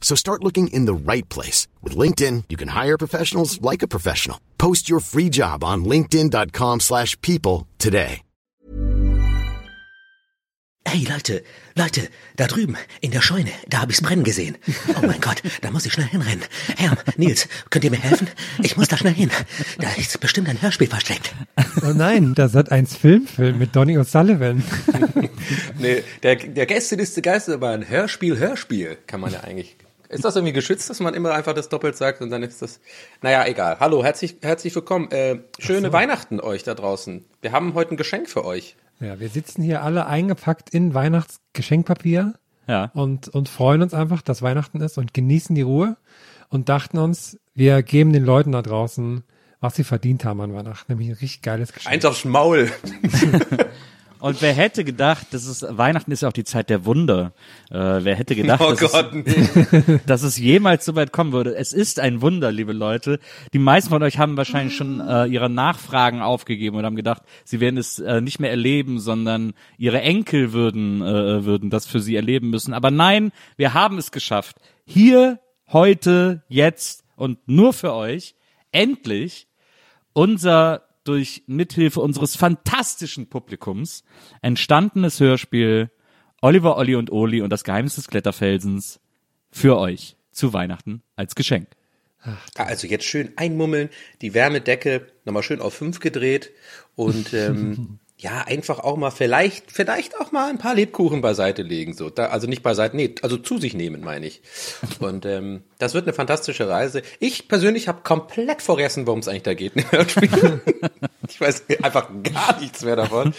So start looking in the right place. With LinkedIn, you can hire professionals like a professional. Post your free job on linkedin.com slash people today. Hey Leute, Leute, da drüben, in der Scheune, da hab ich's brennen gesehen. Oh mein Gott, da muss ich schnell hinrennen. Herr, Nils, könnt ihr mir helfen? Ich muss da schnell hin. Da ist bestimmt ein Hörspiel versteckt. Oh nein, das hat eins Filmfilm mit Donny O'Sullivan. nee, der, der Gästeliste Geister war ein Hörspiel, Hörspiel, kann man ja eigentlich ist das irgendwie geschützt, dass man immer einfach das doppelt sagt und dann ist das. Naja, egal. Hallo, herzlich, herzlich willkommen. Äh, schöne so. Weihnachten euch da draußen. Wir haben heute ein Geschenk für euch. Ja, wir sitzen hier alle eingepackt in Weihnachtsgeschenkpapier ja. und, und freuen uns einfach, dass Weihnachten ist und genießen die Ruhe und dachten uns, wir geben den Leuten da draußen, was sie verdient haben an Weihnachten, nämlich ein richtig geiles Geschenk. Eins aufs Maul. Und wer hätte gedacht, das ist Weihnachten ist ja auch die Zeit der Wunder. Äh, wer hätte gedacht, oh dass, Gott, es, nee. dass, es, jemals so weit kommen würde? Es ist ein Wunder, liebe Leute. Die meisten von euch haben wahrscheinlich schon äh, ihre Nachfragen aufgegeben und haben gedacht, sie werden es äh, nicht mehr erleben, sondern ihre Enkel würden äh, würden das für sie erleben müssen. Aber nein, wir haben es geschafft. Hier, heute, jetzt und nur für euch endlich unser durch Mithilfe unseres fantastischen Publikums entstandenes Hörspiel Oliver, Olli und Oli und das Geheimnis des Kletterfelsens für euch zu Weihnachten als Geschenk. Also jetzt schön einmummeln, die Wärmedecke nochmal schön auf fünf gedreht und ähm, ja, einfach auch mal vielleicht, vielleicht auch mal ein paar Lebkuchen beiseite legen. So, da, also nicht beiseite, nee, also zu sich nehmen, meine ich. Und ähm, das wird eine fantastische Reise. Ich persönlich habe komplett vergessen, worum es eigentlich da geht im Hörspiel. ich weiß einfach gar nichts mehr davon.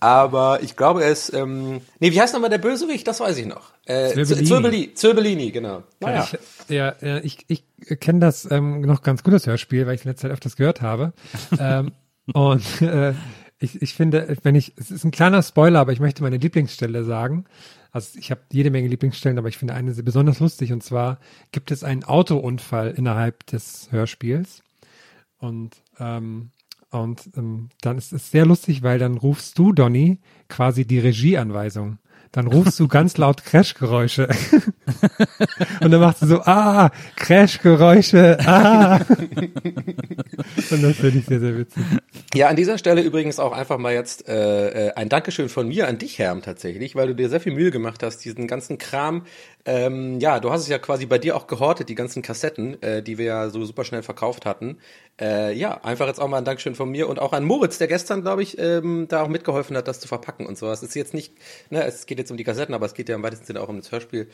Aber ich glaube, es, ähm, nee, wie heißt nochmal der Bösewicht? Das weiß ich noch. Äh, Zirbellini. Zirbellini, Zirbellini genau. Naja. Ich, ja, ich, ich kenne das ähm, noch ganz gut, das Hörspiel, weil ich in letzter Zeit öfters gehört habe. ähm, und äh, ich, ich finde, wenn ich, es ist ein kleiner Spoiler, aber ich möchte meine Lieblingsstelle sagen. Also ich habe jede Menge Lieblingsstellen, aber ich finde eine besonders lustig und zwar gibt es einen Autounfall innerhalb des Hörspiels und ähm, und ähm, dann ist es sehr lustig, weil dann rufst du Donny quasi die Regieanweisung dann rufst du ganz laut Crashgeräusche. Und dann machst du so, ah, Crashgeräusche, ah. und das finde ich sehr, sehr witzig. Ja, an dieser Stelle übrigens auch einfach mal jetzt äh, äh, ein Dankeschön von mir an dich, Herm, tatsächlich, weil du dir sehr viel Mühe gemacht hast, diesen ganzen Kram ähm, ja, du hast es ja quasi bei dir auch gehortet, die ganzen Kassetten, äh, die wir ja so super schnell verkauft hatten. Äh, ja, einfach jetzt auch mal ein Dankeschön von mir und auch an Moritz, der gestern, glaube ich, ähm, da auch mitgeholfen hat, das zu verpacken und sowas. Es ist jetzt nicht, ne, es geht jetzt um die Kassetten, aber es geht ja im weitesten Sinne auch um das Hörspiel.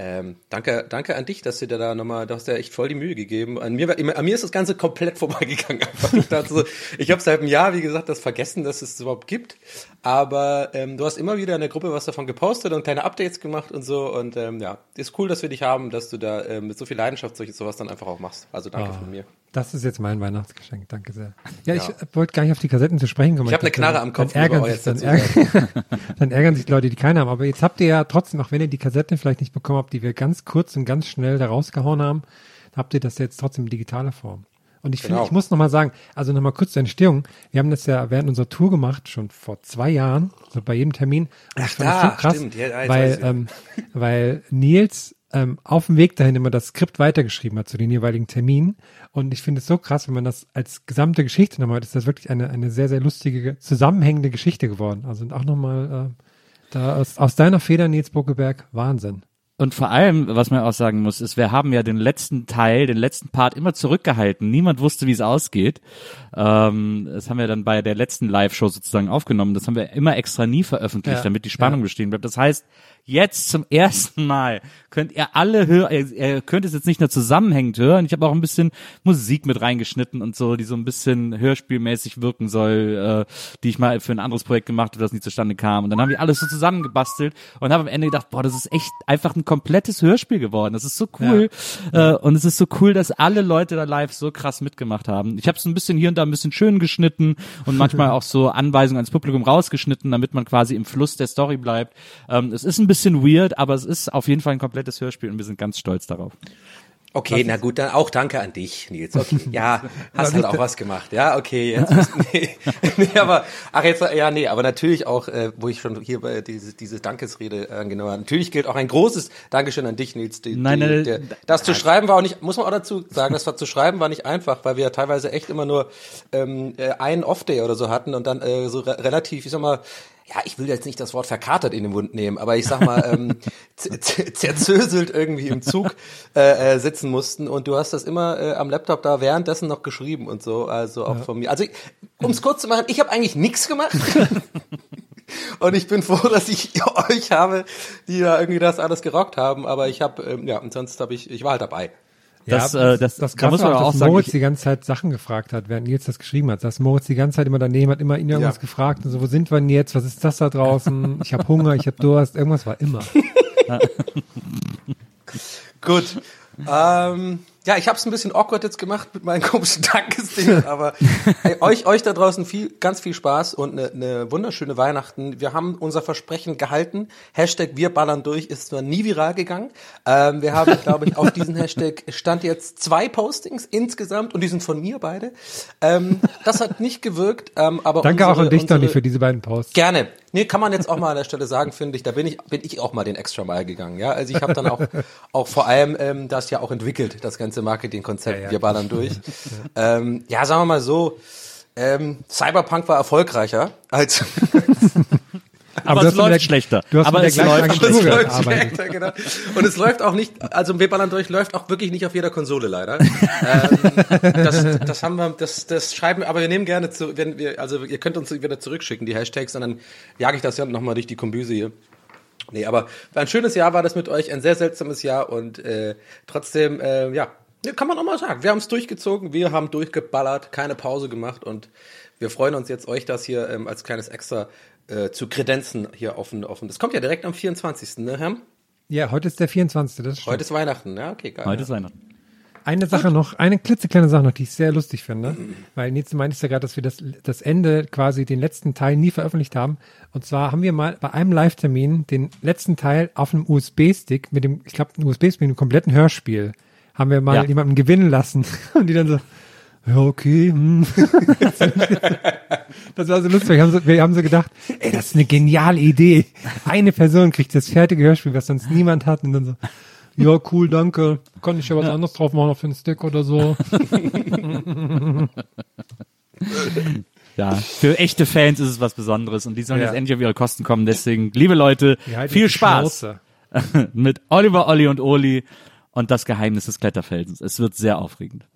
Ähm, danke, danke an dich, dass du dir da nochmal, du hast ja echt voll die Mühe gegeben. An mir, an mir ist das Ganze komplett vorbeigegangen. Ich dachte so, ich habe seit einem Jahr, wie gesagt, das vergessen, dass es überhaupt gibt. Aber ähm, du hast immer wieder in der Gruppe was davon gepostet und kleine Updates gemacht und so und ähm, ja, ist cool, dass wir dich haben, dass du da äh, mit so viel Leidenschaft solche sowas dann einfach auch machst. Also danke oh, von mir. Das ist jetzt mein Weihnachtsgeschenk, danke sehr. Ja, ja. ich wollte gar nicht auf die Kassetten zu sprechen kommen. Ich habe eine Knarre am Kopf. Dann ärgern, sich, dann, ärgern, dann ärgern sich Leute, die keine haben. Aber jetzt habt ihr ja trotzdem, auch wenn ihr die Kassetten vielleicht nicht bekommen habt, die wir ganz kurz und ganz schnell da rausgehauen haben, habt ihr das jetzt trotzdem in digitaler Form. Und ich finde, genau. ich muss nochmal sagen, also nochmal kurz zur Entstehung. Wir haben das ja während unserer Tour gemacht, schon vor zwei Jahren, so bei jedem Termin. Und Ach, da, so krass, stimmt. Ja, weil, ähm, weil Nils ähm, auf dem Weg dahin immer das Skript weitergeschrieben hat zu den jeweiligen Terminen. Und ich finde es so krass, wenn man das als gesamte Geschichte nochmal, ist das wirklich eine, eine sehr, sehr lustige, zusammenhängende Geschichte geworden. Also auch nochmal äh, da aus, aus deiner Feder, Nils Buckeberg, Wahnsinn. Und vor allem, was man auch sagen muss, ist, wir haben ja den letzten Teil, den letzten Part immer zurückgehalten. Niemand wusste, wie es ausgeht. Ähm, das haben wir dann bei der letzten Live-Show sozusagen aufgenommen. Das haben wir immer extra nie veröffentlicht, Ja, damit die Spannung ja. bestehen bleibt. Das heißt, jetzt zum ersten Mal könnt ihr alle hören, ihr, ihr könnt es jetzt nicht nur zusammenhängend hören. Ich habe auch ein bisschen Musik mit reingeschnitten und so, die so ein bisschen hörspielmäßig wirken soll, äh, die ich mal für ein anderes Projekt gemacht habe, das nie zustande kam. Und dann haben wir alles so zusammengebastelt und habe am Ende gedacht, boah, das ist echt einfach ein komplettes Hörspiel geworden. Das ist so cool. Äh, und es ist so cool, dass alle Leute da live so krass mitgemacht haben. Ich habe es ein bisschen hier und da ein bisschen schön geschnitten und manchmal auch so Anweisungen ans Publikum rausgeschnitten, damit man quasi im Fluss der Story bleibt. Ähm, es ist ein bisschen weird, aber es ist auf jeden Fall ein komplettes Hörspiel und wir sind ganz stolz darauf. Okay, na gut, dann auch danke an dich, Nils. Okay, ja, hast halt auch was gemacht. Ja, okay, jetzt nee, nee, aber ach jetzt ja, nee, aber natürlich auch, äh, wo ich schon hier bei diese diese Dankesrede angenommen habe. Natürlich gilt auch ein großes Dankeschön an dich, Nils. Die, Nein, die, nein, der, das zu schreiben war auch nicht, muss man auch dazu sagen, das war zu schreiben war nicht einfach, weil wir ja teilweise echt immer nur ähm, äh, einen Off-Day oder so hatten und dann äh, so re relativ, ich sag mal, ja, ich will jetzt nicht das Wort verkatert in den Mund nehmen, aber ich sag mal, ähm, zerzöselt irgendwie im Zug äh, äh, sitzen mussten und du hast das immer äh, am Laptop da währenddessen noch geschrieben und so, also auch von mir. Also um es kurz zu machen, ich habe eigentlich nichts gemacht. Und ich bin froh, dass ich euch habe, die da irgendwie das alles gerockt haben. Aber ich habe, ähm, ja, und sonst habe ich, ich war halt dabei. Das, äh, das- das da muss man auch, auch dass sagen, Moritz ich- die ganze Zeit Sachen gefragt hat, während Nils das geschrieben hat. Dass Moritz die ganze Zeit immer daneben hat, immer ihn irgendwas Ja. gefragt und so, wo sind wir denn jetzt? Was ist das da draußen? Ich habe Hunger, ich habe Durst, irgendwas war immer. Gut. ähm, ja, ich habe es ein bisschen awkward jetzt gemacht mit meinen komischen Dankesdingen, aber ey, euch, euch da draußen viel, ganz viel Spaß und eine ne wunderschöne Weihnachten. Wir haben unser Versprechen gehalten. Hashtag wir ballern durch ist zwar nie viral gegangen. Ähm, wir haben, glaube ich, auf diesen Hashtag stand jetzt zwei Postings insgesamt und die sind von mir beide. Ähm, das hat nicht gewirkt, ähm, aber Danke unsere, auch an dich, unsere, Donny, für diese beiden Posts. Gerne. Nee, kann man jetzt auch mal an der Stelle sagen, finde ich. Da bin ich, bin ich auch mal den Extra Mile gegangen. Ja, also ich habe dann auch, auch vor allem ähm, das ja auch entwickelt, das ganze Marketingkonzept. Ja, ja. Wir ballern durch. ähm, ja, sagen wir mal so. Ähm, Cyberpunk war erfolgreicher als Aber du es läuft der- schlechter. Du hast Aber es läuft Agentur schlechter. läuft schlechter, genau. Und es läuft auch nicht, also wir ballern durch läuft auch wirklich nicht auf jeder Konsole leider. ähm, das, das haben wir, das, das schreiben, aber wir nehmen gerne zu, wenn wir, also ihr könnt uns wieder zurückschicken, die Hashtags, und dann jage ich das ja nochmal durch die Kombüse hier. Nee, aber ein schönes Jahr war das mit euch, ein sehr seltsames Jahr und äh, trotzdem, äh, ja, ja, kann man auch mal sagen. Wir haben es durchgezogen, wir haben durchgeballert, keine Pause gemacht und wir freuen uns jetzt, euch das hier ähm, als kleines Extra äh, zu kredenzen hier offen, offen. Das kommt ja direkt am 24. Ne, Herr? Ja, heute ist der 24. Das stimmt. Heute ist Weihnachten, ja, okay, geil. Heute ist Weihnachten. Eine Sache noch, eine klitzekleine Sache noch, die ich sehr lustig finde, weil Nils meintest ja gerade, dass wir das, das Ende, quasi den letzten Teil nie veröffentlicht haben. Und zwar haben wir mal bei einem Live-Termin den letzten Teil auf einem USB-Stick mit dem, ich glaube, ein USB-Stick mit einem kompletten Hörspiel, haben wir mal Ja. jemanden gewinnen lassen. Und die dann so, ja, okay. Hm. Das war so lustig. Wir haben so, wir haben so gedacht, ey, das ist eine geniale Idee. Eine Person kriegt das fertige Hörspiel, was sonst niemand hat. Und dann so, ja, cool, danke. Kann ich ja was anderes drauf machen auf den Stick oder so. Ja, für echte Fans ist es was Besonderes und die sollen Ja. jetzt endlich auf ihre Kosten kommen. Deswegen, liebe Leute, viel Spaß mit Oliver, Olli und Oli und das Geheimnis des Kletterfelsens. Es wird sehr aufregend.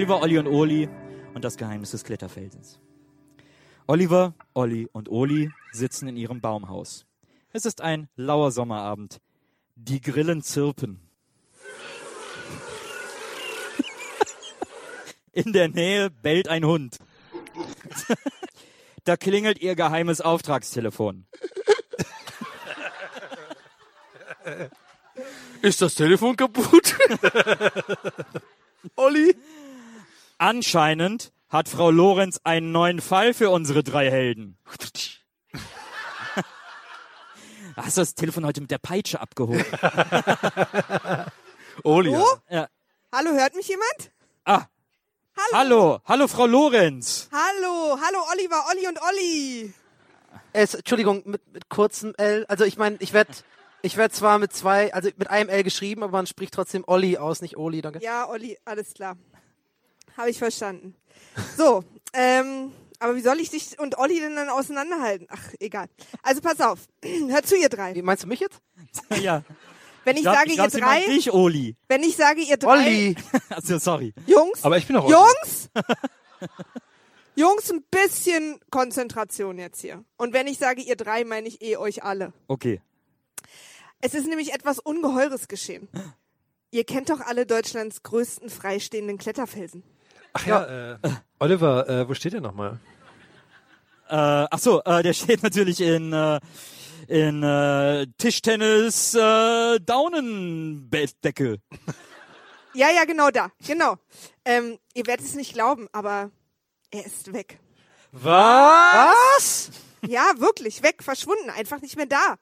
Oliver, Olli und Oli und das Geheimnis des Kletterfelsens. Oliver, Olli und Oli sitzen in ihrem Baumhaus. Es ist ein lauer Sommerabend. Die Grillen zirpen. In der Nähe bellt ein Hund. Da klingelt ihr geheimes Auftragstelefon. Ist das Telefon kaputt? Olli? Anscheinend hat Frau Lorenz einen neuen Fall für unsere drei Helden. Hast du das Telefon heute mit der Peitsche abgehoben? Oli. Oh, ja. hallo, hört mich jemand? Ah, Hallo. hallo, hallo Frau Lorenz. Hallo, hallo Oliver, Olli und Olli. Es, Entschuldigung, mit, mit kurzem L. Also ich meine, ich werde ich werd zwar mit zwei, also mit einem L geschrieben, aber man spricht trotzdem Olli aus, nicht Oli, danke. Ja, Olli, alles klar. Habe ich verstanden. So, ähm, aber wie soll ich dich und Olli denn dann auseinanderhalten? Ach, egal. Also pass auf, hört zu ihr drei. Wie meinst du mich jetzt? ja. Wenn ich, glaub- sage glaub, ihr drei, dich, Oli. wenn ich sage ihr drei, Olli! Also, sorry. Jungs, Aber ich bin auch Olli. Jungs, Jungs, ein bisschen Konzentration jetzt hier. Und wenn ich sage ihr drei, meine ich eh euch alle. Okay. Es ist nämlich etwas Ungeheures geschehen. Ihr kennt doch alle Deutschlands größten freistehenden Kletterfelsen. Ach ja, äh, Oliver, äh, wo steht der nochmal? Äh, ach so, äh, der steht natürlich in, äh, in äh, Tischtennis äh, Daunenbettdecke. Ja, ja, genau da. Genau. Ähm, ihr werdet es nicht glauben, aber er ist weg. Was? Ja, wirklich, weg, verschwunden, einfach nicht mehr da.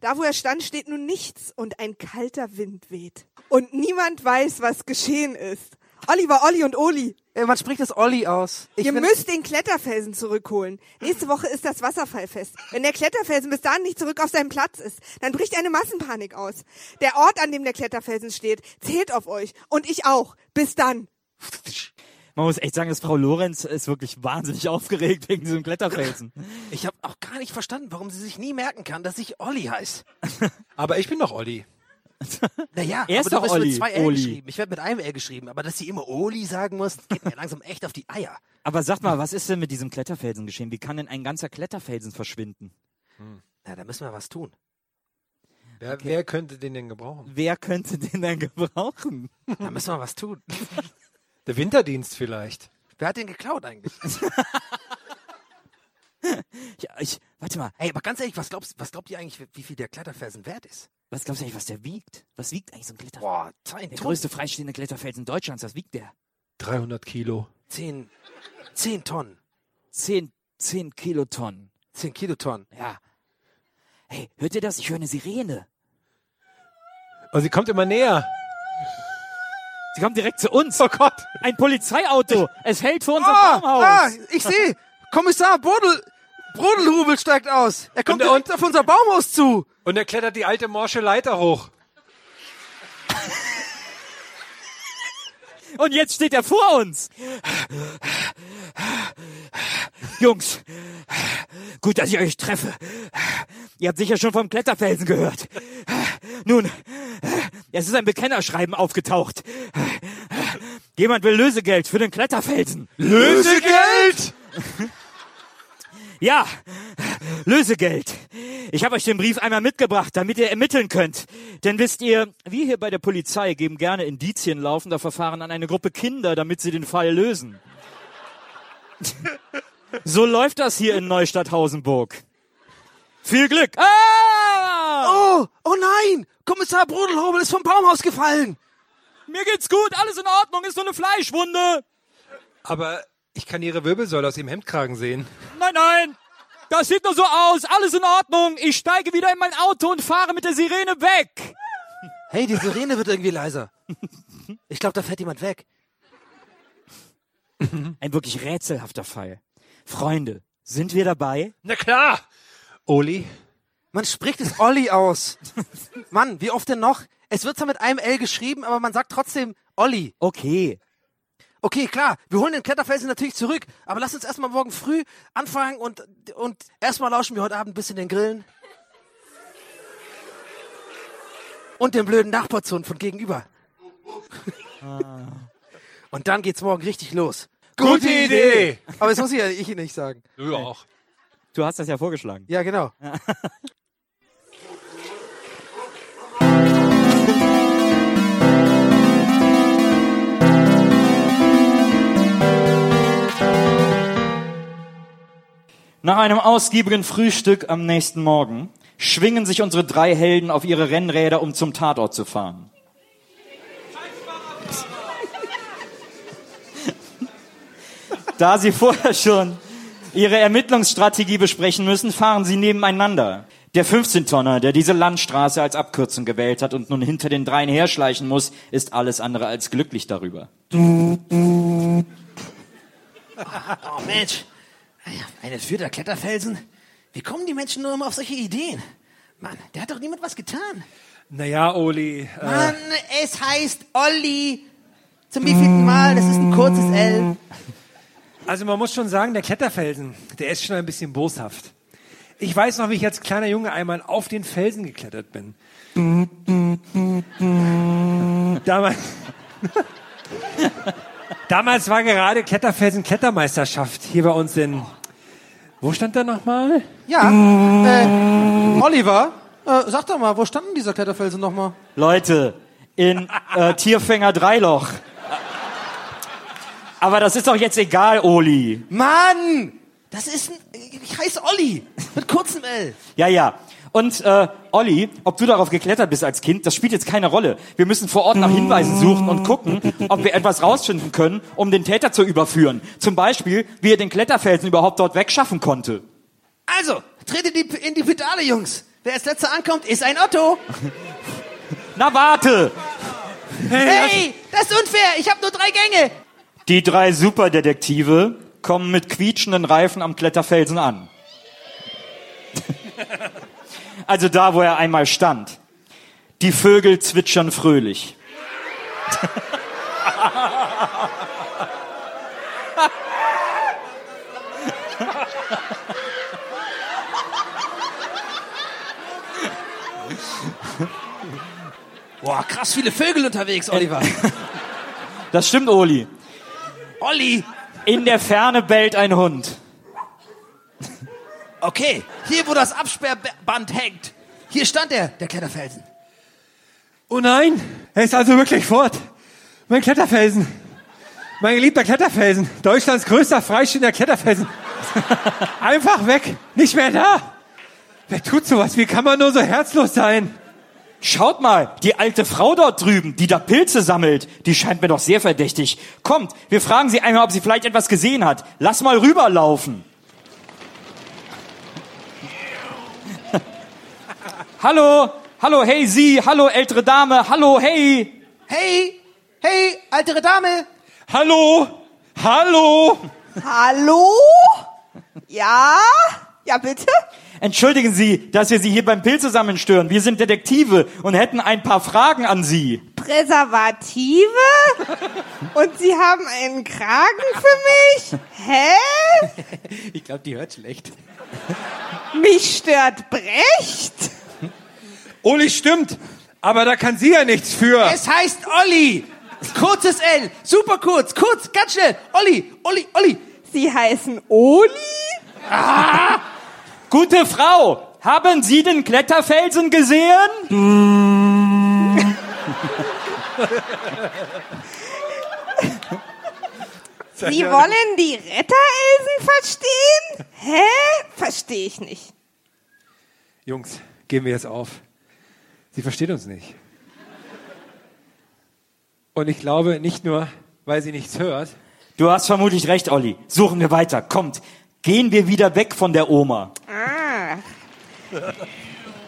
Da, wo er stand, steht nun nichts und ein kalter Wind weht. Und niemand weiß, was geschehen ist. Oliver, Olli und Oli, Äh, Man spricht das Olli aus. Ich ihr müsst den Kletterfelsen zurückholen. Nächste Woche ist das Wasserfallfest. Wenn der Kletterfelsen bis dahin nicht zurück auf seinem Platz ist, dann bricht eine Massenpanik aus. Der Ort, an dem der Kletterfelsen steht, zählt auf euch. Und ich auch. Bis dann. Man muss echt sagen, dass Frau Lorenz ist wirklich wahnsinnig aufgeregt wegen diesem Kletterfelsen. Ich habe auch gar nicht verstanden, warum sie sich nie merken kann, dass ich Olli heiß. Aber ich bin doch Olli. Naja, Er ist aber doch Olli, mit zwei L Oli. geschrieben. Ich werde mit einem L geschrieben, aber dass sie immer Oli sagen muss, geht mir langsam echt auf die Eier. Aber sag mal, was ist denn mit diesem Kletterfelsen geschehen? Wie kann denn ein ganzer Kletterfelsen verschwinden? Na, da müssen wir was tun. Wer, wer könnte den denn gebrauchen? Wer könnte den denn gebrauchen? Da müssen wir was tun. Der Winterdienst vielleicht. Wer hat den geklaut eigentlich? Ja, ich, warte mal, Ey, aber ganz ehrlich, was glaubst, was glaubt ihr eigentlich, wie viel der Kletterfelsen wert ist? was glaubst du eigentlich, was der wiegt? Was wiegt eigentlich so ein Kletterfelsen? Boah, zehn Der Tonnen. größte freistehende Kletterfelsen Deutschlands, was wiegt der? 300 Kilo. Zehn, zehn Tonnen. Zehn, zehn Kilotonnen. Zehn Kilotonnen. Ja. Hey, hört ihr das? Ich höre eine Sirene. Oh, sie kommt immer näher. Sie kommt direkt zu uns. Oh Gott. Ein Polizeiauto. Es hält vor unserem Ah, Baumhaus. ah, ich sehe, Kommissar Brodel, Brodelhubel steigt aus. Er kommt Und- direkt auf unser Baumhaus zu. Und er klettert die alte morsche Leiter hoch. Und jetzt steht er vor uns. Jungs, gut, dass ich euch treffe. Ihr habt sicher schon vom Kletterfelsen gehört. Nun, es ist ein Bekennerschreiben aufgetaucht. Jemand will Lösegeld für den Kletterfelsen. Lösegeld! Ja, Lösegeld. Ich habe euch den Brief einmal mitgebracht, damit ihr ermitteln könnt. Denn wisst ihr, wir hier bei der Polizei geben gerne Indizien laufender Verfahren an eine Gruppe Kinder, damit sie den Fall lösen. So läuft das hier in Neustadt-Hausenburg. Viel Glück. Ah! Oh, oh nein, Kommissar Brodelhubel ist vom Baumhaus gefallen. Mir geht's gut, alles in Ordnung, ist nur eine Fleischwunde. Aber ich kann ihre Wirbelsäule aus ihrem Hemdkragen sehen. Nein, nein, das sieht nur so aus, alles in Ordnung. Ich steige wieder in mein Auto und fahre mit der Sirene weg. Hey, die Sirene wird irgendwie leiser. Ich glaube, da fährt jemand weg. Ein wirklich rätselhafter Fall. Freunde, sind wir dabei? Na klar. Oli. Man spricht es Olli aus. Mann, wie oft denn noch? Es wird zwar mit einem L geschrieben, aber man sagt trotzdem Olli. Okay. Okay, klar, wir holen den Kletterfelsen natürlich zurück, aber lass uns erstmal morgen früh anfangen und, und erstmal lauschen wir heute Abend ein bisschen den Grillen. Und den blöden Nachbarzund von gegenüber. Und dann geht's morgen richtig los. Gute Idee. Aber das muss ich ja ich nicht sagen. Du auch. Du hast das ja vorgeschlagen. Ja, genau. Nach einem ausgiebigen Frühstück am nächsten Morgen schwingen sich unsere drei Helden auf ihre Rennräder, um zum Tatort zu fahren. Da sie vorher schon ihre Ermittlungsstrategie besprechen müssen, fahren sie nebeneinander. Der 15-Tonner, der diese Landstraße als Abkürzung gewählt hat und nun hinter den dreien herschleichen muss, ist alles andere als glücklich darüber. Oh Mensch, eine vierter Kletterfelsen. Wie kommen die Menschen nur immer auf solche Ideen? Mann, der hat doch niemand was getan. Naja, Oli. Äh, Mann, es heißt Olli. Zum wievielten Mal? Das ist ein kurzes L. also man muss schon sagen, der Kletterfelsen, der ist schon ein bisschen boshaft. Ich weiß noch, wie ich als kleiner Junge einmal auf den Felsen geklettert bin. Damals, damals war gerade Kletterfelsen-Klettermeisterschaft hier bei uns in. Wo stand der nochmal? Ja, äh, Oliver, äh, sag doch mal, wo standen dieser Kletterfelsen nochmal? Leute, in äh, Tierfänger Dreiloch. Aber das ist doch jetzt egal, Oli. Mann, das ist ein, ich heiße Olli, mit kurzem L. Ja, ja. Und äh, Olli, ob du darauf geklettert bist als Kind, das spielt jetzt keine Rolle. Wir müssen vor Ort nach Hinweisen suchen und gucken, ob wir etwas rausfinden können, um den Täter zu überführen. Zum Beispiel, wie er den Kletterfelsen überhaupt dort wegschaffen konnte. Also, tretet in die, in die Pedale, Jungs. Wer als letzter ankommt, ist ein Otto. Na warte! Hey, das ist unfair, ich habe nur drei Gänge. Die drei Superdetektive kommen mit quietschenden Reifen am Kletterfelsen an. Also da, wo er einmal stand. Die Vögel zwitschern fröhlich. Boah, krass viele Vögel unterwegs, Oliver. Das stimmt, Oli. Olli, In der Ferne bellt ein Hund. Okay, hier wo das Absperrband hängt. Hier stand er, der Kletterfelsen. Oh nein, er ist also wirklich fort. Mein Kletterfelsen. Mein geliebter Kletterfelsen. Deutschlands größter freistehender Kletterfelsen. Einfach weg. Nicht mehr da. Wer tut sowas? Wie kann man nur so herzlos sein? Schaut mal, die alte Frau dort drüben, die da Pilze sammelt, die scheint mir doch sehr verdächtig. Kommt, wir fragen sie einmal, ob sie vielleicht etwas gesehen hat. Lass mal rüberlaufen. Hallo, hallo, hey Sie, hallo ältere Dame, hallo, hey. Hey, hey, ältere Dame. Hallo? Hallo? Hallo? Ja? Ja, bitte? Entschuldigen Sie, dass wir Sie hier beim Pilzesammeln stören. Wir sind Detektive und hätten ein paar Fragen an Sie. Präservative? Und Sie haben einen Kragen für mich? Hä? Ich glaube, die hört schlecht. Mich stört Brecht? Uli stimmt. Aber da kann sie ja nichts für. Es heißt Olli. Kurzes L, super kurz, kurz, ganz schnell. Olli, Olli, Olli. Sie heißen Oli? Gute Frau, haben Sie den Kletterfelsen gesehen? Sie wollen die Retterelsen verstehen? Hä? Verstehe ich nicht. Jungs, geben wir jetzt auf. Sie versteht uns nicht. Und ich glaube nicht nur, weil sie nichts hört. Du hast vermutlich recht, Olli. Suchen wir weiter. Kommt, gehen wir wieder weg von der Oma. Ah.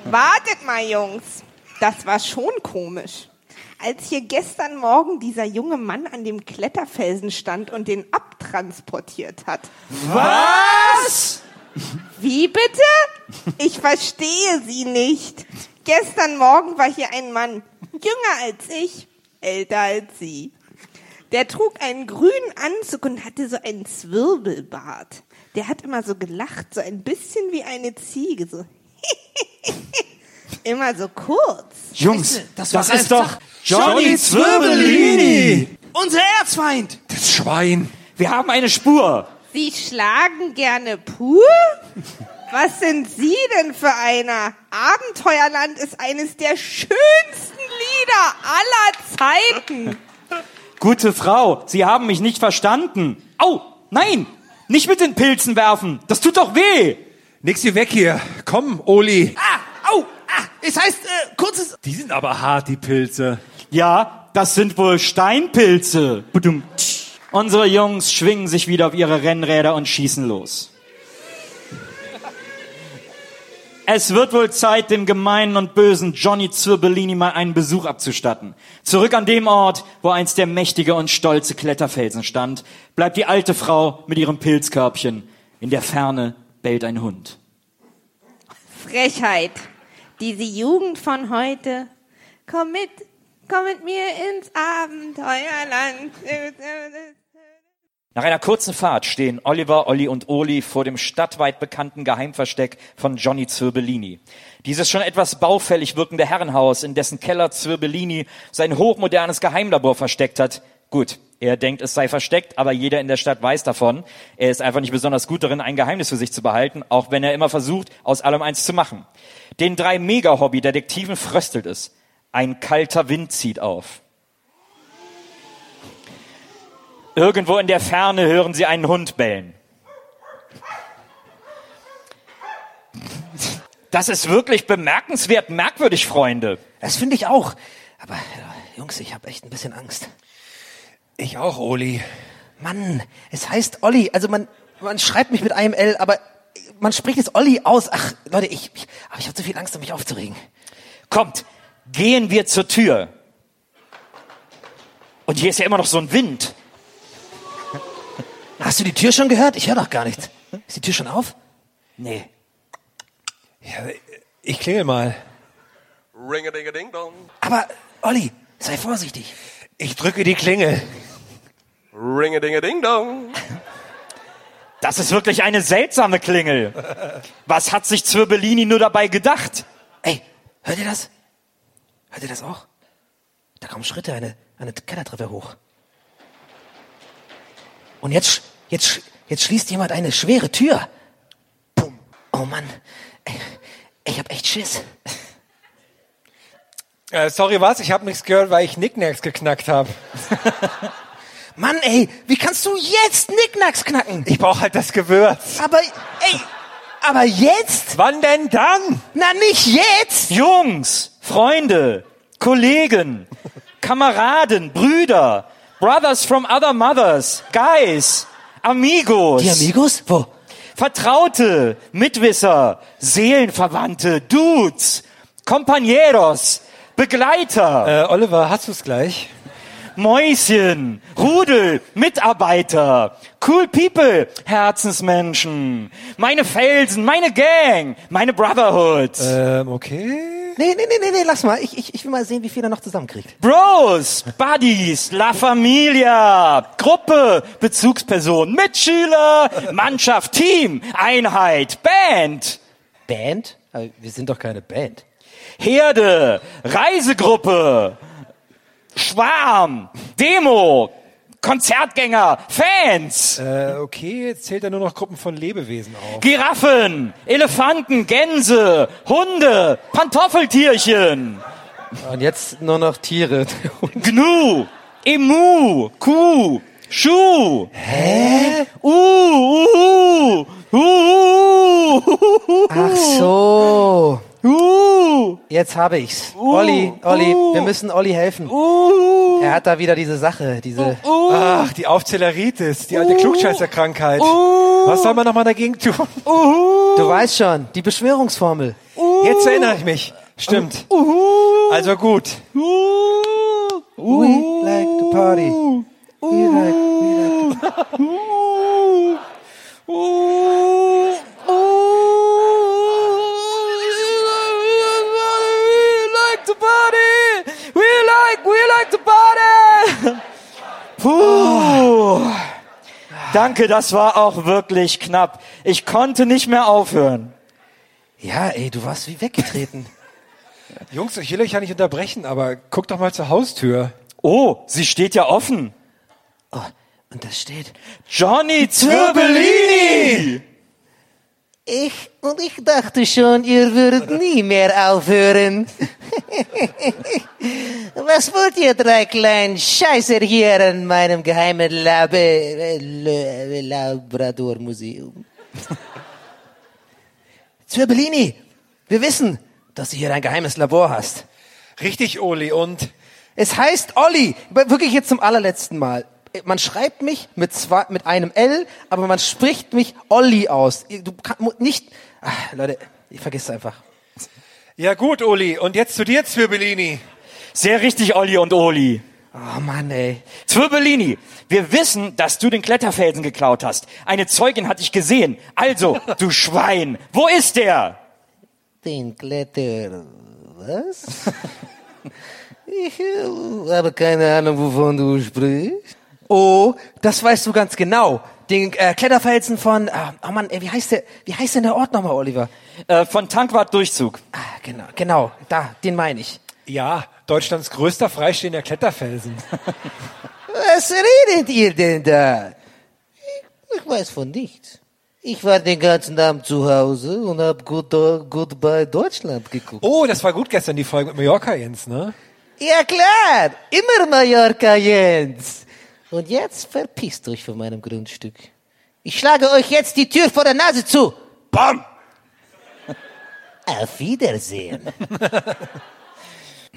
Wartet mal, Jungs. Das war schon komisch. Als hier gestern Morgen dieser junge Mann an dem Kletterfelsen stand und den abtransportiert hat. Was? Wie bitte? Ich verstehe Sie nicht. Gestern Morgen war hier ein Mann, jünger als ich, älter als Sie. Der trug einen grünen Anzug und hatte so einen Zwirbelbart. Der hat immer so gelacht, so ein bisschen wie eine Ziege, so. immer so kurz. Jungs, das das, ist doch. Johnny Zwirbellini. Unser Erzfeind. Das Schwein. Wir haben eine Spur. Sie schlagen gerne pur? Was sind Sie denn für einer? Abenteuerland ist eines der schönsten Lieder aller Zeiten. Gute Frau, Sie haben mich nicht verstanden. Au, nein, nicht mit den Pilzen werfen. Das tut doch weh. Nix wie weg hier. Komm, Oli. Ah, au, ah, es heißt äh, kurzes. Die sind aber hart, die Pilze. Ja, das sind wohl Steinpilze. Badum. Unsere Jungs schwingen sich wieder auf ihre Rennräder und schießen los. Es wird wohl Zeit, dem gemeinen und bösen Johnny Zirbellini mal einen Besuch abzustatten. Zurück an dem Ort, wo einst der mächtige und stolze Kletterfelsen stand, bleibt die alte Frau mit ihrem Pilzkörbchen. In der Ferne bellt ein Hund. Frechheit. Diese Jugend von heute. Komm mit, komm mit mir ins Abenteuerland. Nach einer kurzen Fahrt stehen Oliver, Olli und Oli vor dem stadtweit bekannten Geheimversteck von Johnny Zirbellini. Dieses schon etwas baufällig wirkende Herrenhaus, in dessen Keller Zirbellini sein hochmodernes Geheimlabor versteckt hat. Gut, er denkt, es sei versteckt, aber jeder in der Stadt weiß davon. Er ist einfach nicht besonders gut darin, ein Geheimnis für sich zu behalten, auch wenn er immer versucht, aus allem eins zu machen. Den drei Mega-Hobby-Detektiven fröstelt es. Ein kalter Wind zieht auf. Irgendwo in der Ferne hören sie einen Hund bellen. Das ist wirklich bemerkenswert merkwürdig, Freunde. Das finde ich auch. Aber äh, Jungs, ich habe echt ein bisschen Angst. Ich auch, Oli. Mann, es heißt Olli. Also man, man schreibt mich mit einem L, aber man spricht es Olli aus. Ach, Leute, ich, ich, aber ich habe zu viel Angst, um mich aufzuregen. Kommt, gehen wir zur Tür. Und hier ist ja immer noch so ein Wind. Hast du die Tür schon gehört? Ich höre doch gar nichts. Ist die Tür schon auf? Nee. Ja, ich klingel mal. Ring-a-ding-a-ding-dong. Aber Olli, sei vorsichtig. Ich drücke die Klingel. Ring-a-ding-a-ding-dong. Das ist wirklich eine seltsame Klingel. Was hat sich Zirbellini nur dabei gedacht? Ey, hört ihr das? Hört ihr das auch? Da kommen Schritte, eine, eine Kellertreppe hoch. Und jetzt, jetzt, jetzt schließt jemand eine schwere Tür. Bumm. Oh Mann, ich hab echt Schiss. Äh, sorry, was? Ich habe nichts gehört, weil ich Knickknacks geknackt habe. Mann, ey, wie kannst du jetzt Nicknacks knacken? Ich brauche halt das Gewürz. Aber, ey, aber jetzt? Wann denn dann? Na, nicht jetzt! Jungs, Freunde, Kollegen, Kameraden, Brüder, Brothers from other mothers, Guys, Amigos. Die Amigos? Wo? Vertraute, Mitwisser, Seelenverwandte, Dudes, Compañeros, Begleiter, Äh, Oliver, hast du's gleich? Mäuschen, Rudel, Mitarbeiter, Cool People, Herzensmenschen, meine Felsen, meine Gang, meine Brotherhood, Ähm, okay. Nee, nee, nee, nee, nee, lass mal. Ich, ich, ich will mal sehen, wie viel er noch zusammenkriegt. Bros, Buddies, La Familia, Gruppe, Bezugsperson, Mitschüler, Mannschaft, Team, Einheit, Band, Band? Aber wir sind doch keine Band. Herde, Reisegruppe, Schwarm, Demo, Konzertgänger, Fans, Äh, okay, jetzt zählt er nur noch Gruppen von Lebewesen auf. Giraffen, Elefanten, Gänse, Hunde, Pantoffeltierchen, Und jetzt nur noch Tiere. Gnu, Emu, Kuh, Schuh. Hä? Uh, uh, uh, uh, uh, Ach so. Uh, Jetzt habe ich's. Olli, Olli, wir müssen Olli helfen. uh, Er hat da wieder diese Sache, diese... Ach, die Aufzelleritis, die alte Klugscheißerkrankheit. Was soll man nochmal dagegen tun? Du weißt schon, die Beschwörungsformel. Jetzt erinnere ich mich. Stimmt. Also gut. We like to party. We like, we like to We like, we like to party. Puh. Danke, das war auch wirklich knapp. Ich konnte nicht mehr aufhören. Ja, ey, du warst wie weggetreten. Jungs, ich will euch ja nicht unterbrechen, aber guckt doch mal zur Haustür. Oh, sie steht ja offen. Oh, und da steht... Johnny Zirbellini! Ich und ich dachte schon, ihr würdet nie mehr aufhören. Was wollt ihr drei kleinen Scheißer hier in meinem geheimen Lab Le- Labrador-Museum? Zirbellini, wir wissen, dass du hier ein geheimes Labor hast. Richtig, Oli. Und Es heißt Olli, wirklich jetzt zum allerletzten Mal. Man schreibt mich mit, zwei, mit einem L, aber man spricht mich Olli aus. Du kannst nicht, ach, Leute, Ich vergiss einfach. Ja gut, Uli. Und jetzt zu dir, Zwirbellini. Sehr richtig, Olli und Oli. Oh Mann, ey. Zwirbellini, wir wissen, dass du den Kletterfelsen geklaut hast. Eine Zeugin hat dich gesehen. Also, du Schwein, wo ist der? Den Kletter. Was? Ich äh, habe keine Ahnung, wovon du sprichst. Oh, das weißt du ganz genau. Den äh, Kletterfelsen von, ah, oh Mann, ey, wie heißt der, wie heißt denn der Ort nochmal, Oliver? Äh, von Tankwart Durchzug. Ah, genau, genau, da, den meine ich. Ja, Deutschlands größter freistehender Kletterfelsen. Was redet ihr denn da? Ich, ich weiß von nichts. Ich war den ganzen Abend zu Hause und hab Good, Goodbye Deutschland geguckt. Oh, das war gut gestern, die Folge mit Mallorca, Jens, ne? Ja klar, immer Mallorca, Jens. Und jetzt verpisst euch von meinem Grundstück. Ich schlage euch jetzt die Tür vor der Nase zu. Bam! Auf Wiedersehen.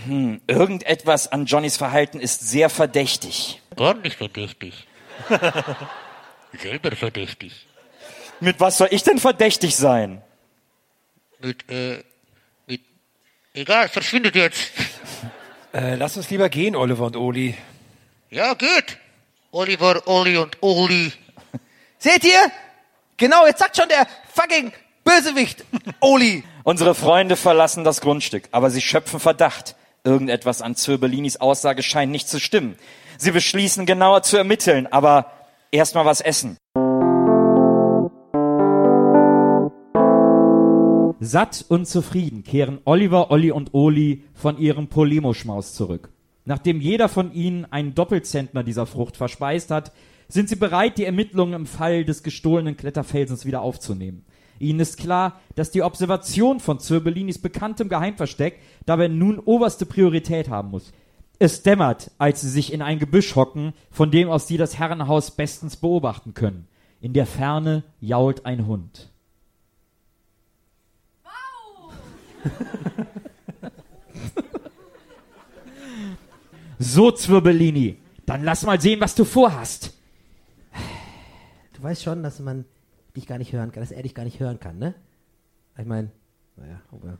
Hm, irgendetwas an Johnnys Verhalten ist sehr verdächtig. Gar nicht verdächtig. Selber verdächtig. Mit was soll ich denn verdächtig sein? Mit, äh, mit, egal, verschwindet jetzt. Äh, lass uns lieber gehen, Oliver und Oli. Ja, geht. Oliver, Oli und Oli. Seht ihr? Genau, jetzt sagt schon der fucking Bösewicht, Oli. Unsere Freunde verlassen das Grundstück, aber sie schöpfen Verdacht. Irgendetwas an Zirbellinis Aussage scheint nicht zu stimmen. Sie beschließen genauer zu ermitteln, aber erstmal was essen. Satt und zufrieden kehren Oliver, Olli und Oli von ihrem Polemo-Schmaus zurück. Nachdem jeder von ihnen einen Doppelzentner dieser Frucht verspeist hat, sind sie bereit, die Ermittlungen im Fall des gestohlenen Kletterfelsens wieder aufzunehmen. Ihnen ist klar, dass die Observation von Zirbellinis bekanntem Geheimversteck dabei nun oberste Priorität haben muss. Es dämmert, als sie sich in ein Gebüsch hocken, von dem aus sie das Herrenhaus bestens beobachten können. In der Ferne jault ein Hund. So, Zwirbellini, dann lass mal sehen, was du vorhast. Du weißt schon, dass man dich gar nicht hören kann, dass er dich gar nicht hören kann, ne? Ich meine, naja, aber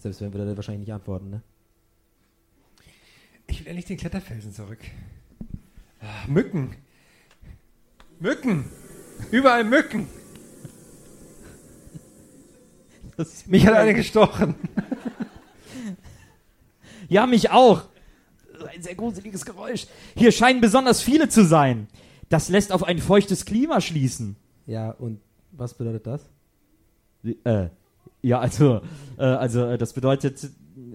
selbst wenn wir da wahrscheinlich nicht antworten, ne? Ich will endlich den Kletterfelsen zurück. Ah, Mücken. Mücken. Überall Mücken. Mich hat eine gestochen. Ja, mich auch. Ein sehr gruseliges Geräusch. Hier scheinen besonders viele zu sein. Das lässt auf ein feuchtes Klima schließen. Ja, und was bedeutet das? Äh, ja, also, äh, also äh, das bedeutet,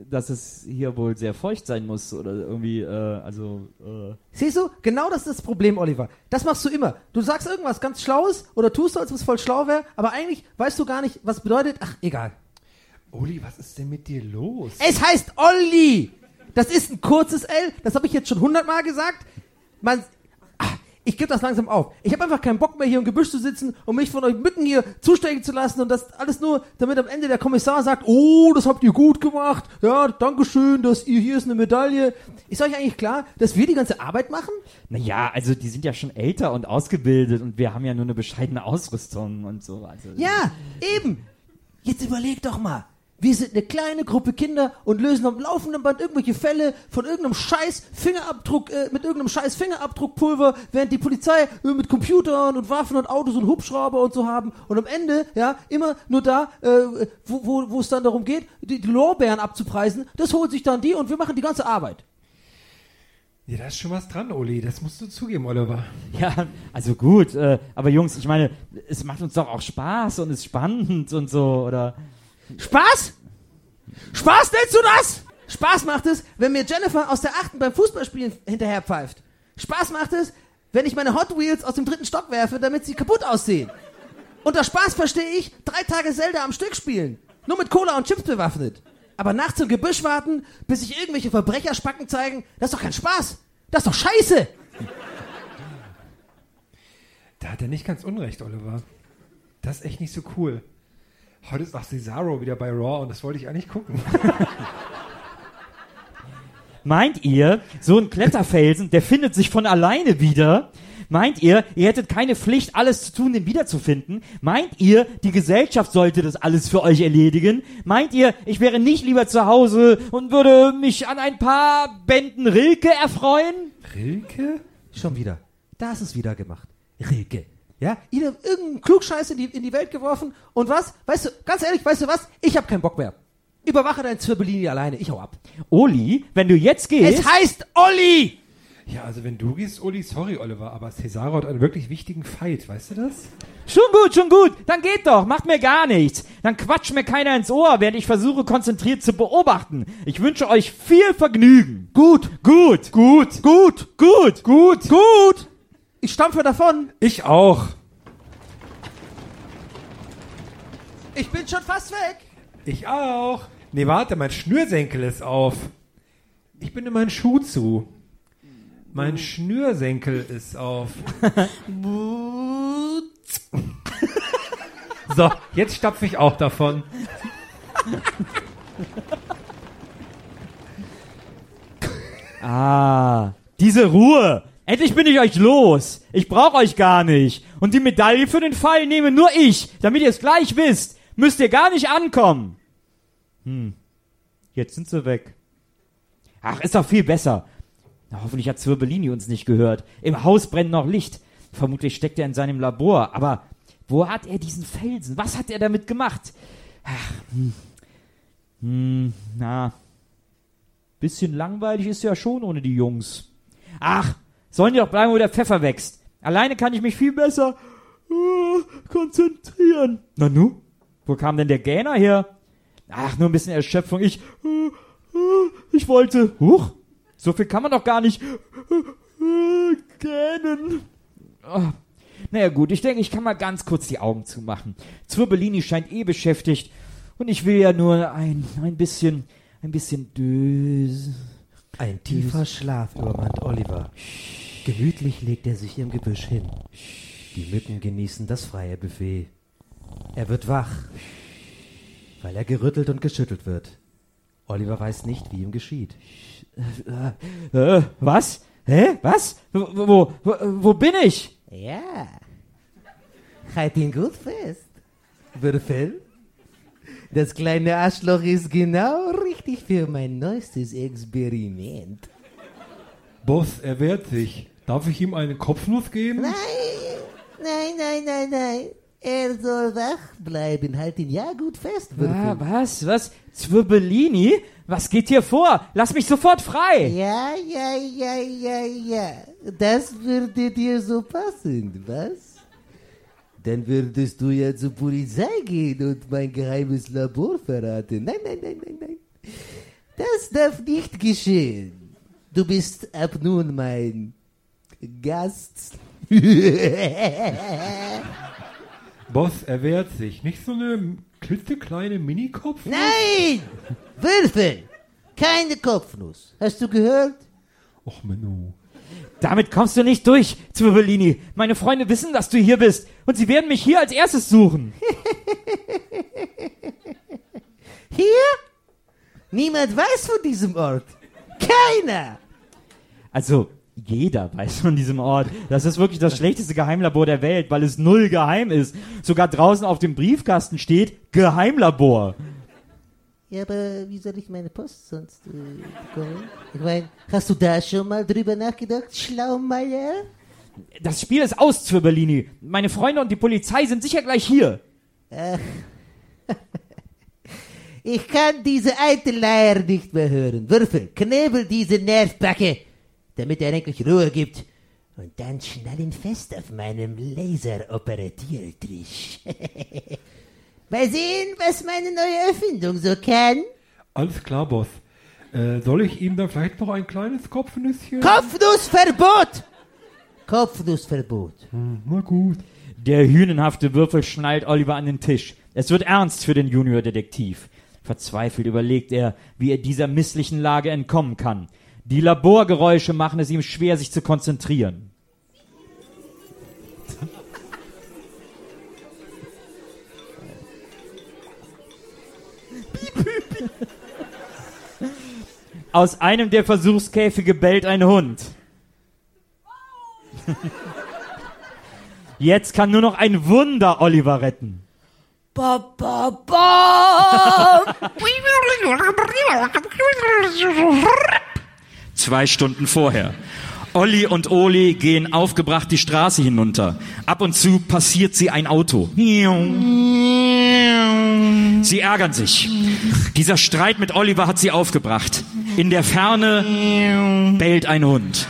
dass es hier wohl sehr feucht sein muss oder irgendwie, äh, also. Äh. Siehst du, genau das ist das Problem, Oliver. Das machst du immer. Du sagst irgendwas ganz Schlaues oder tust so, als ob es voll schlau wäre, aber eigentlich weißt du gar nicht, was bedeutet. Ach, egal. Oli, was ist denn mit dir los? Es heißt Olli. Das ist ein kurzes L. Das habe ich jetzt schon hundertmal gesagt. Man, ach, ich gebe das langsam auf. Ich habe einfach keinen Bock mehr hier im Gebüsch zu sitzen und mich von euch Mücken hier zustechen zu lassen und das alles nur, damit am Ende der Kommissar sagt, oh, das habt ihr gut gemacht. Ja, Dankeschön, dass ihr hier ist eine Medaille. Ist euch eigentlich klar, dass wir die ganze Arbeit machen? Naja, also die sind ja schon älter und ausgebildet und wir haben ja nur eine bescheidene Ausrüstung und so. Also, Ja, eben. Jetzt überleg doch mal. Wir sind eine kleine Gruppe Kinder und lösen am laufenden Band irgendwelche Fälle von irgendeinem scheiß Fingerabdruck, äh, mit irgendeinem scheiß Fingerabdruckpulver, während die Polizei mit Computern und Waffen und Autos und Hubschrauber und so haben. Und am Ende, ja, immer nur da, äh, wo, wo, wo es dann darum geht, die, die Lorbeeren abzupreisen, das holt sich dann die und wir machen die ganze Arbeit. Ja, da ist schon was dran, Oli. Das musst du zugeben, Oliver. Ja, also gut, äh, aber Jungs, ich meine, es macht uns doch auch Spaß und ist spannend und so, oder? Spaß? Spaß nennst du das? Spaß macht es, wenn mir Jennifer aus der achten beim Fußballspielen hinterher pfeift. Spaß macht es, wenn ich meine Hot Wheels aus dem dritten Stock werfe, damit sie kaputt aussehen. Unter Spaß verstehe ich drei Tage Zelda am Stück spielen. Nur mit Cola und Chips bewaffnet. Aber nachts im Gebüsch warten, bis sich irgendwelche Verbrecherspacken zeigen, das ist doch kein Spaß. Das ist doch scheiße. Da hat er nicht ganz unrecht, Oliver. Das ist echt nicht so cool. Heute ist auch Cesaro wieder bei Raw und das wollte ich eigentlich gucken. Meint ihr, so ein Kletterfelsen, der findet sich von alleine wieder? Meint ihr, ihr hättet keine Pflicht, alles zu tun, den wiederzufinden? Meint ihr, die Gesellschaft sollte das alles für euch erledigen? Meint ihr, ich wäre nicht lieber zu Hause und würde mich an ein paar Bänden Rilke erfreuen? Rilke? Schon wieder. Da ist es wieder gemacht. Rilke. Ja, ihn hat irgendeinen Klugscheiß in die, in die Welt geworfen. Und was? Weißt du, ganz ehrlich, weißt du was? Ich hab keinen Bock mehr. Überwache dein Zwirbelini alleine. Ich hau ab. Oli, wenn du jetzt gehst. Es heißt Olli! Ja, also wenn du gehst, Uli, sorry, Oliver, aber Cesaro hat einen wirklich wichtigen Fight, weißt du das? Schon gut, schon gut. Dann geht doch. Macht mir gar nichts. Dann quatscht mir keiner ins Ohr, während ich versuche, konzentriert zu beobachten. Ich wünsche euch viel Vergnügen. Gut. Gut. Gut. Gut. Gut. Gut. Gut! Ich stampfe davon. Ich auch. Ich bin schon fast weg. Ich auch. Nee, warte, mein Schnürsenkel ist auf. Ich bin in meinen Schuh zu. Mein Schnürsenkel ist auf. so, jetzt stapfe ich auch davon. Ah, diese Ruhe. Endlich bin ich euch los. Ich brauche euch gar nicht. Und die Medaille für den Fall nehme nur ich, damit ihr es gleich wisst. Müsst ihr gar nicht ankommen. Hm. Jetzt sind sie weg. Ach, ist doch viel besser. Na, hoffentlich hat Zwirbelini uns nicht gehört. Im Haus brennt noch Licht. Vermutlich steckt er in seinem Labor. Aber wo hat er diesen Felsen? Was hat er damit gemacht? Ach, hm. Hm, na. Bisschen langweilig ist ja schon ohne die Jungs. Ach, sollen die doch bleiben, wo der Pfeffer wächst. Alleine kann ich mich viel besser äh, konzentrieren. Na nu? Wo kam denn der Gähner her? Ach, nur ein bisschen Erschöpfung. Ich, äh, äh, ich wollte. Huch, so viel kann man doch gar nicht äh, äh, gähnen. Oh. Naja gut, ich denke, ich kann mal ganz kurz die Augen zumachen. Zwirbelini scheint eh beschäftigt und ich will ja nur ein, ein bisschen, ein bisschen dös. Ein tiefer Schlaf übermannt Oliver. Gemütlich legt er sich im Gebüsch hin. Die Mücken genießen das freie Buffet. Er wird wach, weil er gerüttelt und geschüttelt wird. Oliver weiß nicht, wie ihm geschieht. Äh, äh, was? Hä? Was? Wo, wo, wo, bin ich? Ja. Halt ihn gut fest. Würfel? Das kleine Arschloch ist genau richtig für mein neuestes Experiment. Boss, er wehrt sich. Darf ich ihm eine Kopfnuss geben? Nein, nein, nein, nein, nein. Er soll wach bleiben. Halt ihn ja gut fest, Würfel. Ah, was? Was? Zwirbelini? Was geht hier vor? Lass mich sofort frei! Ja, ja, ja, ja, ja. Das würde dir so passen, was? Dann würdest du ja zur Polizei gehen und mein geheimes Labor verraten. Nein, nein, nein, nein, nein. Das darf nicht geschehen. Du bist ab nun mein Gast. Boss, er wehrt sich. Nicht so eine klitzekleine Minikopf? Nein! Würfel! Keine Kopfnuss. Hast du gehört? Och, Menno. Damit kommst du nicht durch, Zwirbelini. Meine Freunde wissen, dass du hier bist. Und sie werden mich hier als erstes suchen. Hier? Niemand weiß von diesem Ort. Keiner! Also, jeder weiß von diesem Ort. Das ist wirklich das schlechteste Geheimlabor der Welt, weil es null geheim ist. Sogar draußen auf dem Briefkasten steht Geheimlabor. Ja, aber wie soll ich meine Post sonst äh, bekommen? Ich meine, hast du da schon mal drüber nachgedacht, Schlaumeier? Das Spiel ist aus, Zwirbelini. Meine Freunde und die Polizei sind sicher gleich hier. Ach. Ich kann diese alte Leier nicht mehr hören. Würfel, knebel diese Nervbacke, damit er endlich Ruhe gibt. Und dann schnall ihn fest auf meinem Laseroperatiertisch. Mal sehen, was meine neue Erfindung so kann. Alles klar, Boss. Äh, soll ich ihm dann vielleicht noch ein kleines Kopfnüsschen? Kopfnussverbot! Kopfnussverbot. Hm, na gut. Der hünenhafte Würfel schnallt Oliver an den Tisch. Es wird ernst für den Juniordetektiv. Verzweifelt überlegt er, wie er dieser misslichen Lage entkommen kann. Die Laborgeräusche machen es ihm schwer, sich zu konzentrieren. Aus einem der Versuchskäfige bellt ein Hund. Jetzt kann nur noch ein Wunder Oliver retten. Ba, ba, ba. Zwei Stunden vorher. Olli und Oli gehen aufgebracht die Straße hinunter. Ab und zu passiert sie ein Auto. Sie ärgern sich. Dieser Streit mit Oliver hat sie aufgebracht. In der Ferne bellt ein Hund.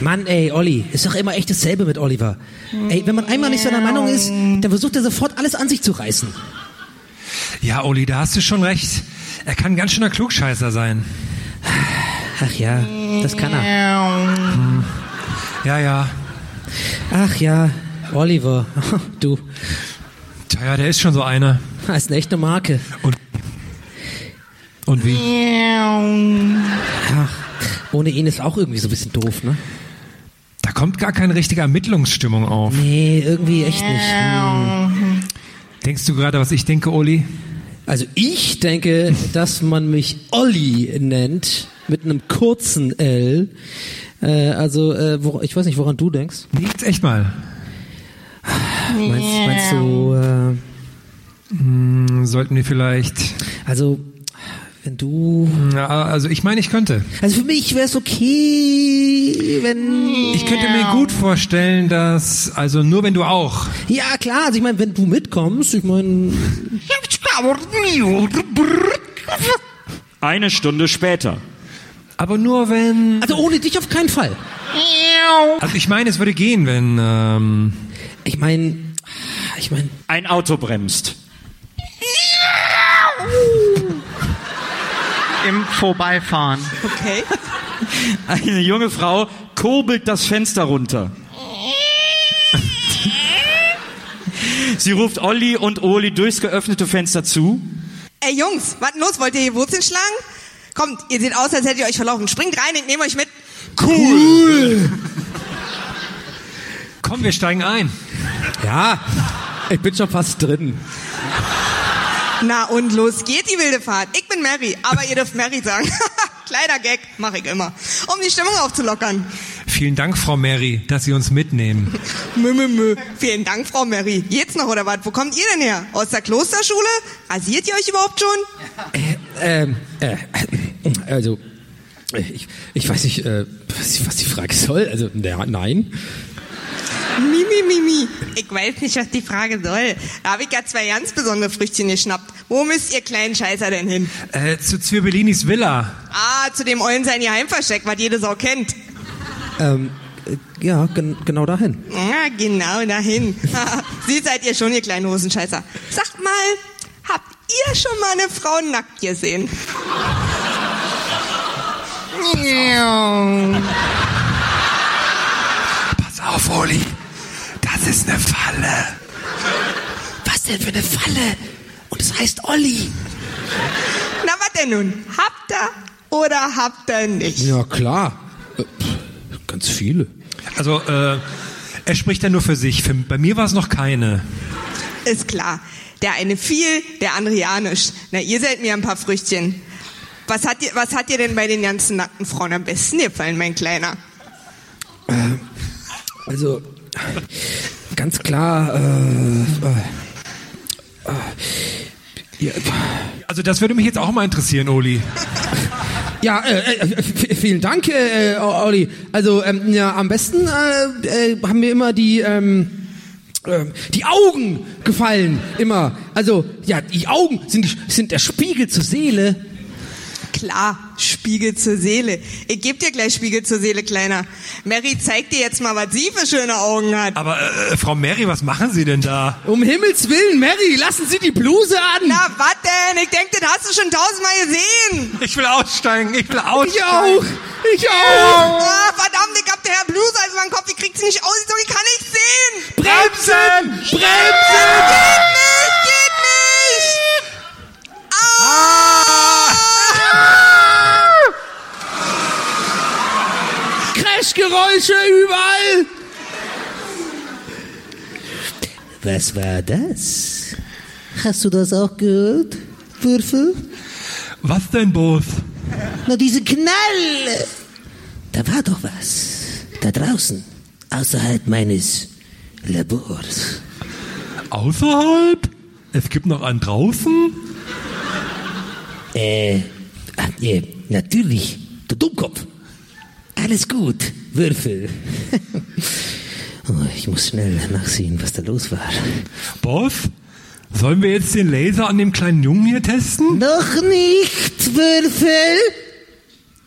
Mann, ey, Olli, ist doch immer echt dasselbe mit Oliver. Ey, wenn man einmal nicht seiner Meinung ist, dann versucht er sofort alles an sich zu reißen. Ja, Oli, da hast du schon recht. Er kann ein ganz schöner Klugscheißer sein. Ach ja, das kann er. Hm. Ja, ja. Ach ja, Oliver, du. Tja, ja, der ist schon so einer. Das ist eine echte Marke. Und, und wie? Ach, ohne ihn ist auch irgendwie so ein bisschen doof, ne? Da kommt gar keine richtige Ermittlungsstimmung auf. Nee, irgendwie echt nicht. Hm. Denkst du gerade, was ich denke, Oli? Also ich denke, dass man mich Olli nennt, mit einem kurzen L. Äh, also, äh, wo, ich weiß nicht, woran du denkst. Nee, jetzt echt mal. Meinst, meinst du, äh, Hm, sollten wir vielleicht. also, wenn du... Ja, also ich meine, ich könnte. Also für mich wäre es okay, wenn... Ich könnte mir gut vorstellen, dass, also nur wenn du auch. Ja, klar, also ich meine, wenn du mitkommst, ich meine... Eine Stunde später. Aber nur wenn. Also ohne dich auf keinen Fall. Also ich meine, es würde gehen, wenn. Ähm, Ich meine, ich meine... Ein Auto bremst. Im Vorbeifahren. Okay. Eine junge Frau kurbelt das Fenster runter. Sie ruft Olli und Oli durchs geöffnete Fenster zu. Ey Jungs, was los? Wollt ihr hier Wurzeln schlagen? Kommt, ihr seht aus, als hättet ihr euch verlaufen. Springt rein, ich nehme euch mit. Cool! Komm, wir steigen ein. Ja, ich bin schon fast drin. Na und los geht die wilde Fahrt. Ich bin Mary, aber ihr dürft Mary sagen. Kleiner Gag, mache ich immer. Um die Stimmung aufzulockern. Vielen Dank, Frau Mary, dass Sie uns mitnehmen. Mö, mö, mö. Vielen Dank, Frau Mary. Jetzt noch oder was? Wo kommt ihr denn her? Aus der Klosterschule? Rasiert ihr euch überhaupt schon? Ähm, äh, also, äh, ich, ich weiß nicht, äh, was, was die Frage soll. Also, na, nein. Mimi, Mimi. Ich weiß nicht, was die Frage soll. Da habe ich ja zwei ganz besondere Früchtchen geschnappt. Wo müsst ihr kleinen Scheißer denn hin? Äh, zu Zwirbelinis Villa. Ah, zu dem Eulen sein Geheimversteck, was jede Sau kennt. Ähm, äh, ja, gen genau dahin. Ja, genau dahin. Sie seid ihr schon, ihr kleinen Hosenscheißer. Sagt mal, habt ihr schon mal eine Frau nackt gesehen? Auf, Oli. Das ist eine Falle. Was denn für eine Falle? Und es heißt Olli. Na, was denn nun? Habt ihr oder habt ihr nicht? Ja, klar. Äh, ganz viele. Also, äh, er spricht ja nur für sich. Für, bei mir war es noch keine. Ist klar. Der eine viel, der andere ja nicht. Na, ihr seid mir ein paar Früchtchen. Was hat dir, was hat dir denn bei den ganzen nackten Frauen am besten gefallen, mein Kleiner? Also, ganz klar, äh, äh, äh, Also, das würde mich jetzt auch mal interessieren, Oli. ja äh, äh, v- vielen Dank, äh, äh, Olli. Also, ähm, ja, am besten äh, äh, haben mir immer die, ähm, ähm, die Augen gefallen, immer. Also, ja, die Augen sind, sind der Spiegel zur Seele. Klar, Spiegel zur Seele. Ich geb dir gleich Spiegel zur Seele, Kleiner. Mary zeigt dir jetzt mal, was sie für schöne Augen hat. Aber, äh, Frau Mary, was machen Sie denn da? Um Himmels Willen, Mary, lassen Sie die Bluse an. Na, was denn? Ich denke, das hast du schon tausendmal gesehen. Ich will aussteigen, ich will aussteigen. Ich auch, ich auch. Ah, verdammt, ich hab der Herr Bluse als meinen Kopf. Ich krieg sie nicht aus. Ich so, ich kann nicht sehen. Bremsen! Geht nicht, geht nicht. Ah! Crashgeräusche überall. Was war das? Hast du das auch gehört, Würfel? Was denn, Boss? Na, diese Knall. Da war doch was. Da draußen, außerhalb meines Labors. Außerhalb? Es gibt noch einen draußen? Äh, ah, äh, natürlich, du Dummkopf. Alles gut, Würfel. oh, ich muss schnell nachsehen, was da los war. Boss, sollen wir jetzt den Laser an dem kleinen Jungen hier testen? Noch nicht, Würfel.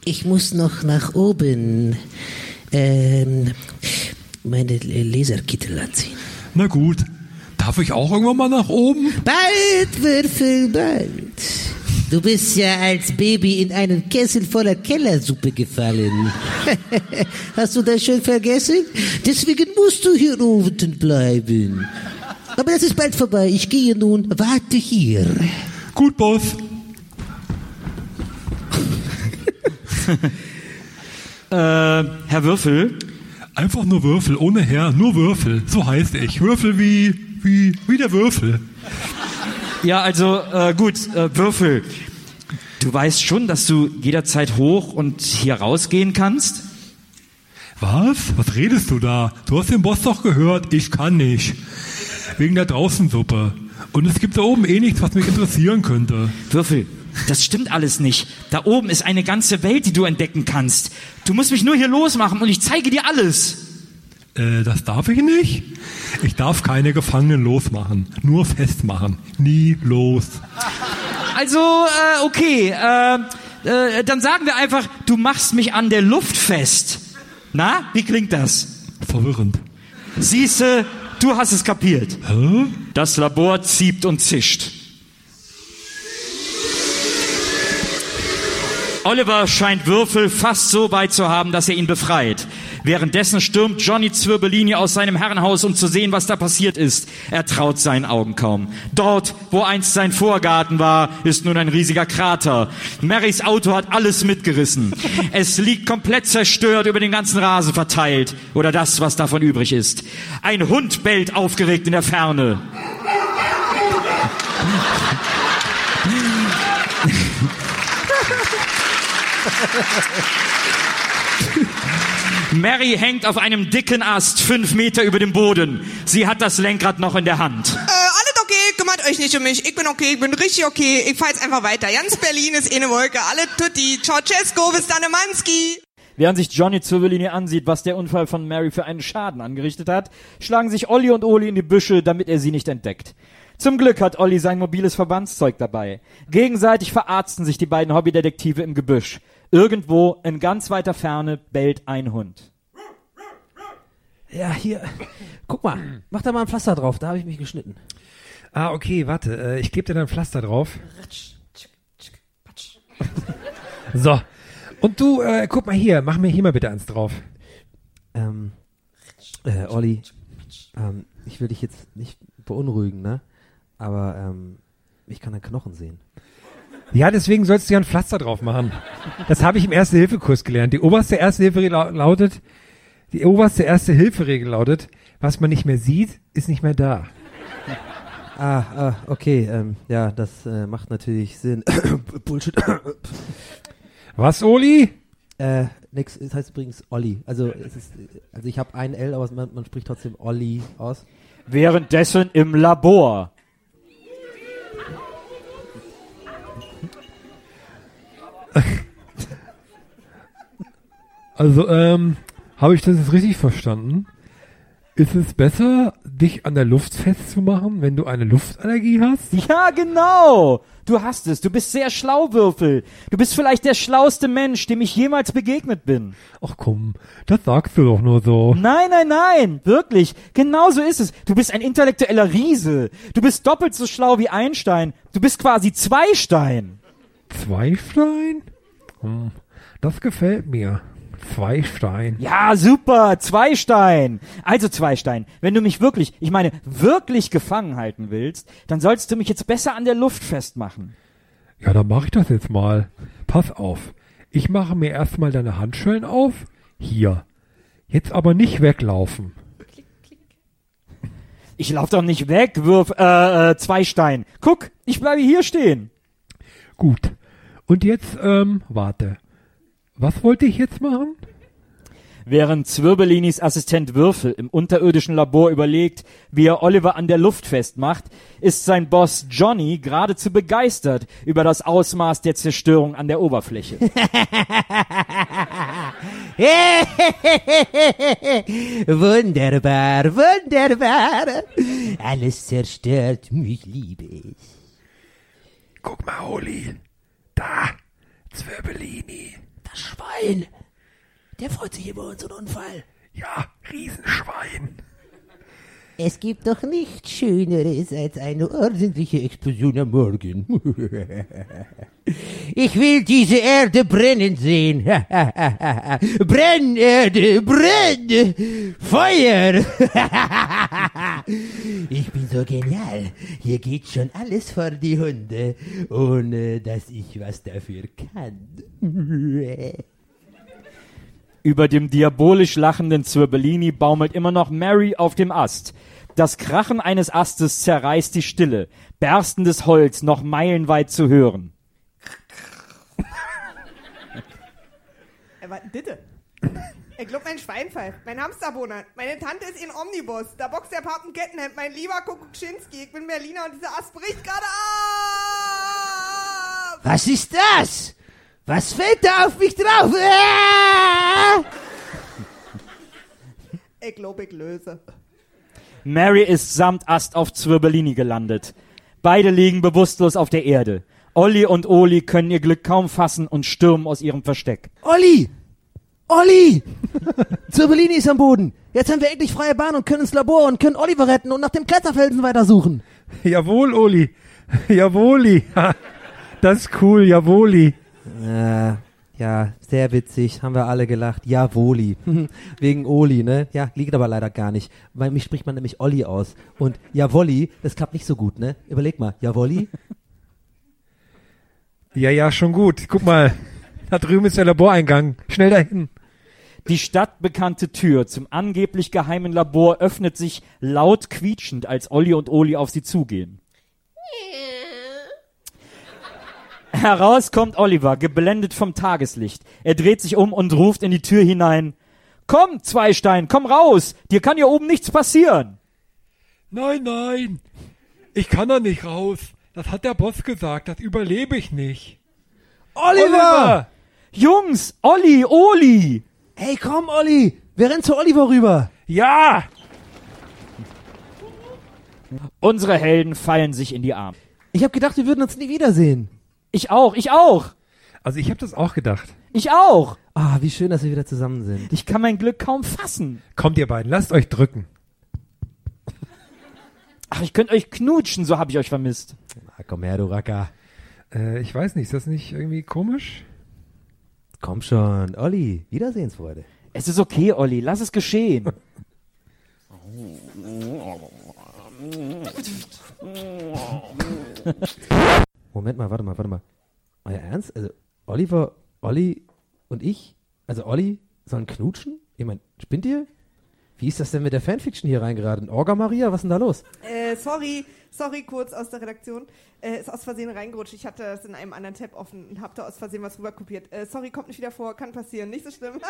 Ich muss noch nach oben. Ähm, meine Laserkittel anziehen. Na gut. Darf ich auch irgendwann mal nach oben? Bald, Würfel, bald. Du bist ja als Baby in einen Kessel voller Kellersuppe gefallen. Hast du das schon vergessen? Deswegen musst du hier unten bleiben. Aber das ist bald vorbei. Ich gehe nun. Warte hier. Gut, Boss. äh, Herr Würfel? Einfach nur Würfel, ohne Herr, nur Würfel. So heißt ich. Würfel wie, wie, wie der Würfel. Ja, also äh, gut, äh, Würfel. Du weißt schon, dass du jederzeit hoch und hier rausgehen kannst? Was? Was redest du da? Du hast den Boss doch gehört, ich kann nicht. Wegen der Draußensuppe. Und es gibt da oben eh nichts, was mich interessieren könnte. Würfel, das stimmt alles nicht. Da oben ist eine ganze Welt, die du entdecken kannst. Du musst mich nur hier losmachen und ich zeige dir alles. Äh, das darf ich nicht? Ich darf keine Gefangenen losmachen, nur festmachen. Nie los. Also, äh, okay, äh, äh, dann sagen wir einfach, du machst mich an der Luft fest. Na, wie klingt das? Verwirrend. Siehste, du hast es kapiert. Hä? Das Labor zieht und zischt. Oliver scheint Würfel fast so weit zu haben, dass er ihn befreit. Währenddessen stürmt Johnny Zwirbellini aus seinem Herrenhaus, um zu sehen, was da passiert ist. Er traut seinen Augen kaum. Dort, wo einst sein Vorgarten war, ist nun ein riesiger Krater. Marys Auto hat alles mitgerissen. Es liegt komplett zerstört über den ganzen Rasen verteilt. Oder das, was davon übrig ist. Ein Hund bellt aufgeregt in der Ferne. Mary hängt auf einem dicken Ast fünf Meter über dem Boden. Sie hat das Lenkrad noch in der Hand. Äh, alles okay, kümmert euch nicht um mich. Ich bin okay, ich bin richtig okay. Ich fahr jetzt einfach weiter. Ganz Berlin ist eh eine Wolke. Alle tutti. Ceausescu, bis dann, Manski. Während sich Johnny Zwirbellini ansieht, was der Unfall von Mary für einen Schaden angerichtet hat, schlagen sich Olli und Oli in die Büsche, damit er sie nicht entdeckt. Zum Glück hat Olli sein mobiles Verbandszeug dabei. Gegenseitig verarzten sich die beiden Hobbydetektive im Gebüsch. Irgendwo in ganz weiter Ferne bellt ein Hund. Ja, hier. Guck mal, mach da mal ein Pflaster drauf, da habe ich mich geschnitten. Ah, okay, warte. Äh, ich gebe dir dann ein Pflaster drauf. So. Und du, äh, guck mal hier, mach mir hier mal bitte eins drauf. Ähm, äh, Olli, ähm, ich will dich jetzt nicht beunruhigen, ne? Aber ähm, ich kann deinen Knochen sehen. Ja, deswegen sollst du ja ein Pflaster drauf machen. Das habe ich im Erste-Hilfe-Kurs gelernt. Die oberste Erste-Hilfe lautet, die oberste Erste-Hilfe-Regel lautet, was man nicht mehr sieht, ist nicht mehr da. Ah, ah okay, ähm, ja, das äh, macht natürlich Sinn. Bullshit. Was, Oli? Äh, nix, es heißt übrigens Olli. Also, es ist, also ich habe ein L, aber man, man spricht trotzdem Olli aus. Währenddessen im Labor. Also, ähm, habe ich das jetzt richtig verstanden? Ist es besser, dich an der Luft festzumachen, wenn du eine Luftallergie hast? Ja, genau. Du hast es. Du bist sehr schlau, Würfel. Du bist vielleicht der schlauste Mensch, dem ich jemals begegnet bin. Ach komm, das sagst du doch nur so. Nein, nein, nein. Wirklich. Genau so ist es. Du bist ein intellektueller Riese. Du bist doppelt so schlau wie Einstein. Du bist quasi Zweistein. Zweistein? Hm, das gefällt mir. Zweistein. Ja, super, Zweistein. Also Zweistein, wenn du mich wirklich, ich meine, wirklich gefangen halten willst, dann sollst du mich jetzt besser an der Luft festmachen. Ja, dann mache ich das jetzt mal. Pass auf. Ich mache mir erstmal deine Handschellen auf. Hier. Jetzt aber nicht weglaufen. Ich lauf doch nicht weg, Wirf, äh, äh, Zweistein. Guck, ich bleibe hier stehen. Gut. Und jetzt, ähm, warte. Was wollte ich jetzt machen? Während Zwirbelinis Assistent Würfel im unterirdischen Labor überlegt, wie er Oliver an der Luft festmacht, ist sein Boss Johnny geradezu begeistert über das Ausmaß der Zerstörung an der Oberfläche. wunderbar, wunderbar. Alles zerstört, mich liebe ich. Guck mal, Oli. Da. Zwirbelini. Das Schwein. Der freut sich über unseren Unfall. Ja, Riesenschwein. Es gibt doch nichts Schöneres als eine ordentliche Explosion am Morgen. Ich will diese Erde brennen sehen. Brenn, Erde, brenn! Feuer! Ich bin so genial. Hier geht schon alles vor die Hunde, ohne dass ich was dafür kann. Über dem diabolisch lachenden Zwirbellini baumelt immer noch Mary auf dem Ast. Das Krachen eines Astes zerreißt die Stille, berstendes Holz noch meilenweit zu hören. Äh, bitte? Ich glaub, mein Schwein pfeift, mein Hamsterbohner. Meine Tante ist in Omnibus. Da boxt der Papen Kettenhemd, mein lieber Kukuczynski. Ich bin Berliner und dieser Ast bricht gerade ab. Was ist das? Was fällt da auf mich drauf? Ich glaub, ich löse. Mary ist samt Ast auf Zwirbellini gelandet. Beide liegen bewusstlos auf der Erde. Olli und Oli können ihr Glück kaum fassen und stürmen aus ihrem Versteck. Olli! Olli! Zirbellini ist am Boden. Jetzt haben wir endlich freie Bahn und können ins Labor und können Oliver retten und nach dem Kletterfelsen weitersuchen. Jawohl, Oli. Jawoli. Das ist cool, Jawoli. Äh, ja, sehr witzig, haben wir alle gelacht. Javoli. Wegen Oli, ne? Ja, liegt aber leider gar nicht. Bei mich spricht man nämlich Olli aus. Und Javoli, das klappt nicht so gut, ne? Überleg mal, Javoli? Ja, ja, schon gut. Guck mal. Da drüben ist der Laboreingang. Schnell dahin. Die stadtbekannte Tür zum angeblich geheimen Labor öffnet sich laut quietschend, als Olli und Oli auf sie zugehen. Heraus kommt Oliver, geblendet vom Tageslicht. Er dreht sich um und ruft in die Tür hinein. Komm, Zweistein, komm raus! Dir kann hier oben nichts passieren! Nein, nein. Ich kann da nicht raus. Das hat der Boss gesagt. Das überlebe ich nicht. Oliver! Jungs, Olli, Oli! Hey, komm, Olli! Wir rennen zu Oliver rüber! Ja! Unsere Helden fallen sich in die Arme. Ich hab gedacht, wir würden uns nie wiedersehen. Ich auch, ich auch! Also ich habe das auch gedacht. Ich auch! Ah, wie schön, dass wir wieder zusammen sind. Ich kann mein Glück kaum fassen. Kommt ihr beiden, lasst euch drücken. Ach, ich könnte euch knutschen, so hab ich euch vermisst. Ah, komm her, du Racker. Äh, ich weiß nicht, ist das nicht irgendwie komisch? Komm schon, Olli, Wiedersehensfreude. Es ist okay, Olli, lass es geschehen. Moment mal, warte mal, warte mal. Euer Ernst? Also, Oliver, Olli und ich, also Olli, sollen knutschen? Ich mein, spinnt ihr? Wie ist das denn mit der Fanfiction hier reingeraten? Orga Maria, was ist denn da los? Äh, sorry, sorry, kurz aus der Redaktion. Äh, ist aus Versehen reingerutscht. Ich hatte das in einem anderen Tab offen und hab da aus Versehen was rüberkopiert. Äh, sorry, kommt nicht wieder vor, kann passieren, nicht so schlimm.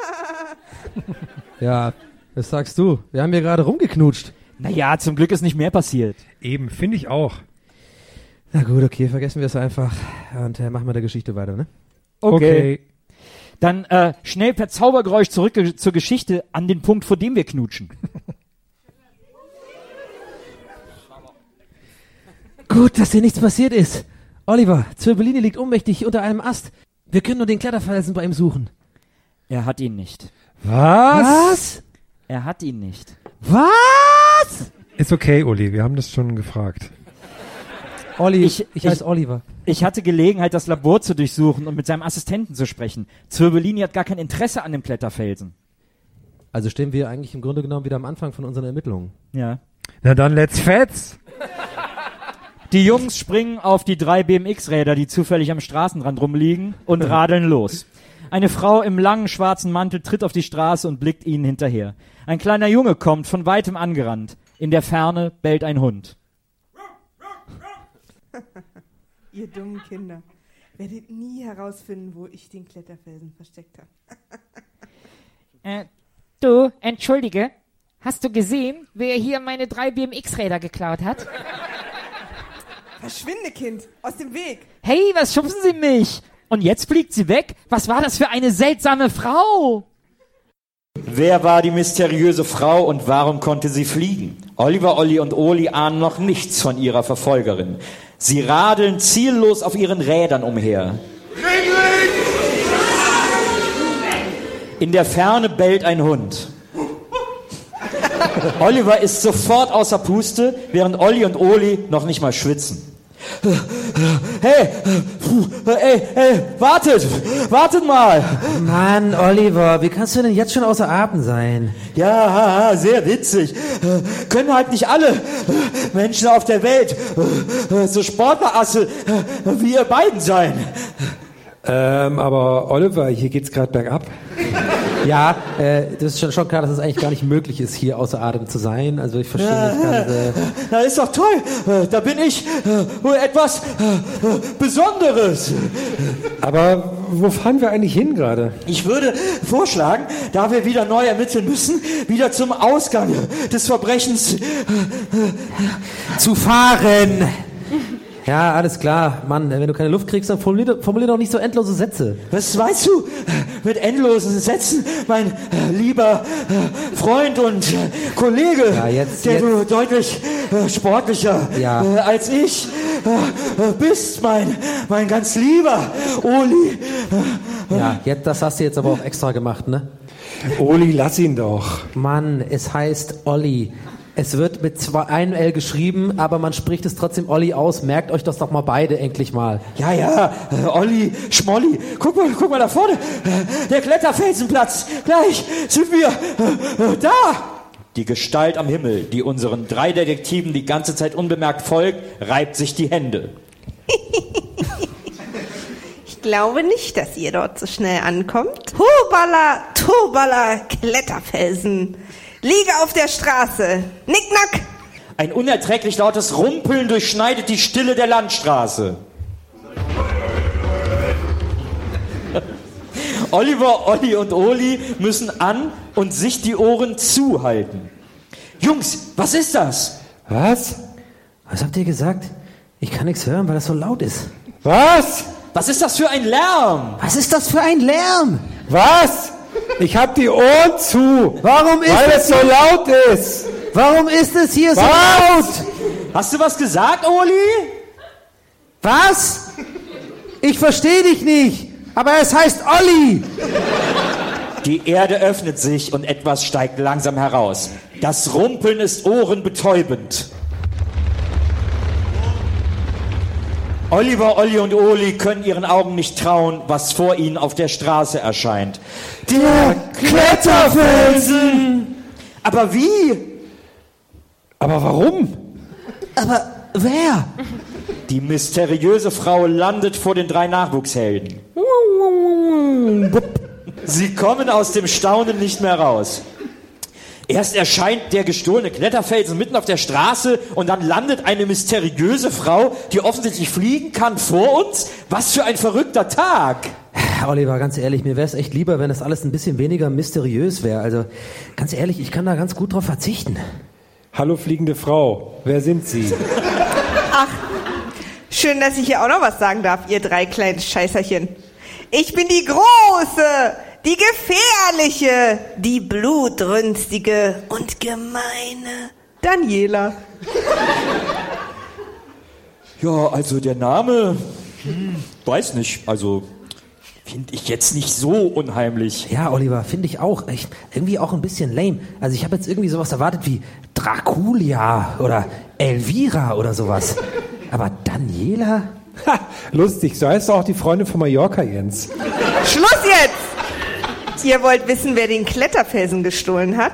Ja, was sagst du? Wir haben hier gerade rumgeknutscht. Naja, zum Glück ist nicht mehr passiert. Eben, finde ich auch. Na gut, okay, vergessen wir es einfach und äh, machen wir der Geschichte weiter, ne? Okay. Dann äh, schnell per Zaubergeräusch zurück zur Geschichte an den Punkt, vor dem wir knutschen. Gut, dass hier nichts passiert ist. Oliver, Zirbellini liegt ohnmächtig unter einem Ast. Wir können nur den Kletterfelsen bei ihm suchen. Er hat ihn nicht. Was? Er hat ihn nicht. Was? Ist okay, Uli, wir haben das schon gefragt. Olli, Ich- ich, heiße Oliver. Ich hatte Gelegenheit, das Labor zu durchsuchen und mit seinem Assistenten zu sprechen. Zirbellini hat gar kein Interesse an dem Kletterfelsen. Also stehen wir eigentlich im Grunde genommen wieder am Anfang von unseren Ermittlungen. Ja. Na dann, let's fetz! Die Jungs springen auf die drei BMX-Räder, die zufällig am Straßenrand rumliegen, und radeln los. Eine Frau im langen schwarzen Mantel tritt auf die Straße und blickt ihnen hinterher. Ein kleiner Junge kommt von weitem angerannt. In der Ferne bellt ein Hund. Ihr dummen Kinder. Werdet nie herausfinden, wo ich den Kletterfelsen versteckt habe. Äh, Du, entschuldige. Hast du gesehen, wer hier meine drei BMX-Räder geklaut hat? Verschwinde, Kind. Aus dem Weg. Hey, was schubsen Sie mich? Und jetzt fliegt sie weg? Was war das für eine seltsame Frau? Wer war die mysteriöse Frau und warum konnte sie fliegen? Oliver, Olli und Oli ahnen noch nichts von ihrer Verfolgerin. Sie radeln ziellos auf ihren Rädern umher. In der Ferne bellt ein Hund. Oliver ist sofort außer Puste, während Olli und Oli noch nicht mal schwitzen. Hey, ey, ey, wartet, wartet mal. Mann, Oliver, wie kannst du denn jetzt schon außer Atem sein? Ja, sehr witzig. Können halt nicht alle Menschen auf der Welt so Sportlerasse wie ihr beiden sein. Ähm, aber Oliver, hier geht's gerade bergab. Ja, äh, das ist schon, schon klar, dass es eigentlich gar nicht möglich ist, hier außer Atem zu sein. Also ich verstehe Ja, nicht ganz. Äh, Na, ist doch toll. Äh, Da bin ich äh, wohl etwas äh, Besonderes. Aber wo fahren wir eigentlich hin gerade? Ich würde vorschlagen, da wir wieder neu ermitteln müssen, wieder zum Ausgang des Verbrechens zu fahren. Ja, alles klar. Mann, wenn du keine Luft kriegst, dann formulier, formulier doch nicht so endlose Sätze. Was meinst du mit endlosen Sätzen, mein äh, lieber äh, Freund und äh, Kollege, Ja, jetzt- der jetzt- du deutlich sportlicher Ja. als ich bist, mein, mein ganz lieber Oli. Ja, jetzt, das hast du jetzt aber auch extra gemacht, ne? Oli, lass ihn doch. Mann, es heißt Olli. Es wird mit zwei, einem L geschrieben, aber man spricht es trotzdem Olli aus. Merkt euch das doch mal beide endlich mal. Ja, ja, äh, Olli, Schmolli, guck mal, guck mal da vorne, äh, der Kletterfelsenplatz. Gleich sind wir äh, äh, da. Die Gestalt am Himmel, die unseren drei Detektiven die ganze Zeit unbemerkt folgt, reibt sich die Hände. Ich glaube nicht, dass ihr dort so schnell ankommt. Hubala, Tobala, Kletterfelsen. Liege auf der Straße. Nicknack. Ein unerträglich lautes Rumpeln durchschneidet die Stille der Landstraße. Oliver, Olli und Oli müssen an und sich die Ohren zuhalten. Jungs, was ist das? Was? Was habt ihr gesagt? Ich kann nichts hören, weil das so laut ist. Was? Was ist das für ein Lärm? Was ist das für ein Lärm? Was? Ich hab die Ohren zu. Warum ist Weil es so laut ist. Warum ist es hier so Was? laut? Hast du was gesagt, Oli? Was? Ich verstehe dich nicht. Aber es heißt Olli. Die Erde öffnet sich und etwas steigt langsam heraus. Das Rumpeln ist ohrenbetäubend. Oliver, Olli und Oli können ihren Augen nicht trauen, was vor ihnen auf der Straße erscheint. Der Kletterfelsen! Aber wie? Aber warum? Aber wer? Die mysteriöse Frau landet vor den drei Nachwuchshelden. Sie kommen aus dem Staunen nicht mehr raus. Erst erscheint der gestohlene Kletterfelsen mitten auf der Straße und dann landet eine mysteriöse Frau, die offensichtlich fliegen kann, vor uns. Was für ein verrückter Tag! Oliver, ganz ehrlich, mir wäre es echt lieber, wenn das alles ein bisschen weniger mysteriös wäre. Also, ganz ehrlich, ich kann da ganz gut drauf verzichten. Hallo fliegende Frau, wer sind Sie? Schön, dass ich hier auch noch was sagen darf, ihr drei kleinen Scheißerchen. Ich bin die große, die gefährliche, die blutrünstige und gemeine Daniela. Ja, also der Name, hm, weiß nicht, also finde ich jetzt nicht so unheimlich. Ja, Oliver, finde ich auch. Ich, irgendwie auch ein bisschen lame. Also ich habe jetzt irgendwie sowas erwartet wie Draculia oder Elvira oder sowas. Aber Daniela? Ha, lustig, so heißt auch die Freundin von Mallorca, Jens. Schluss! Ihr wollt wissen, wer den Kletterfelsen gestohlen hat?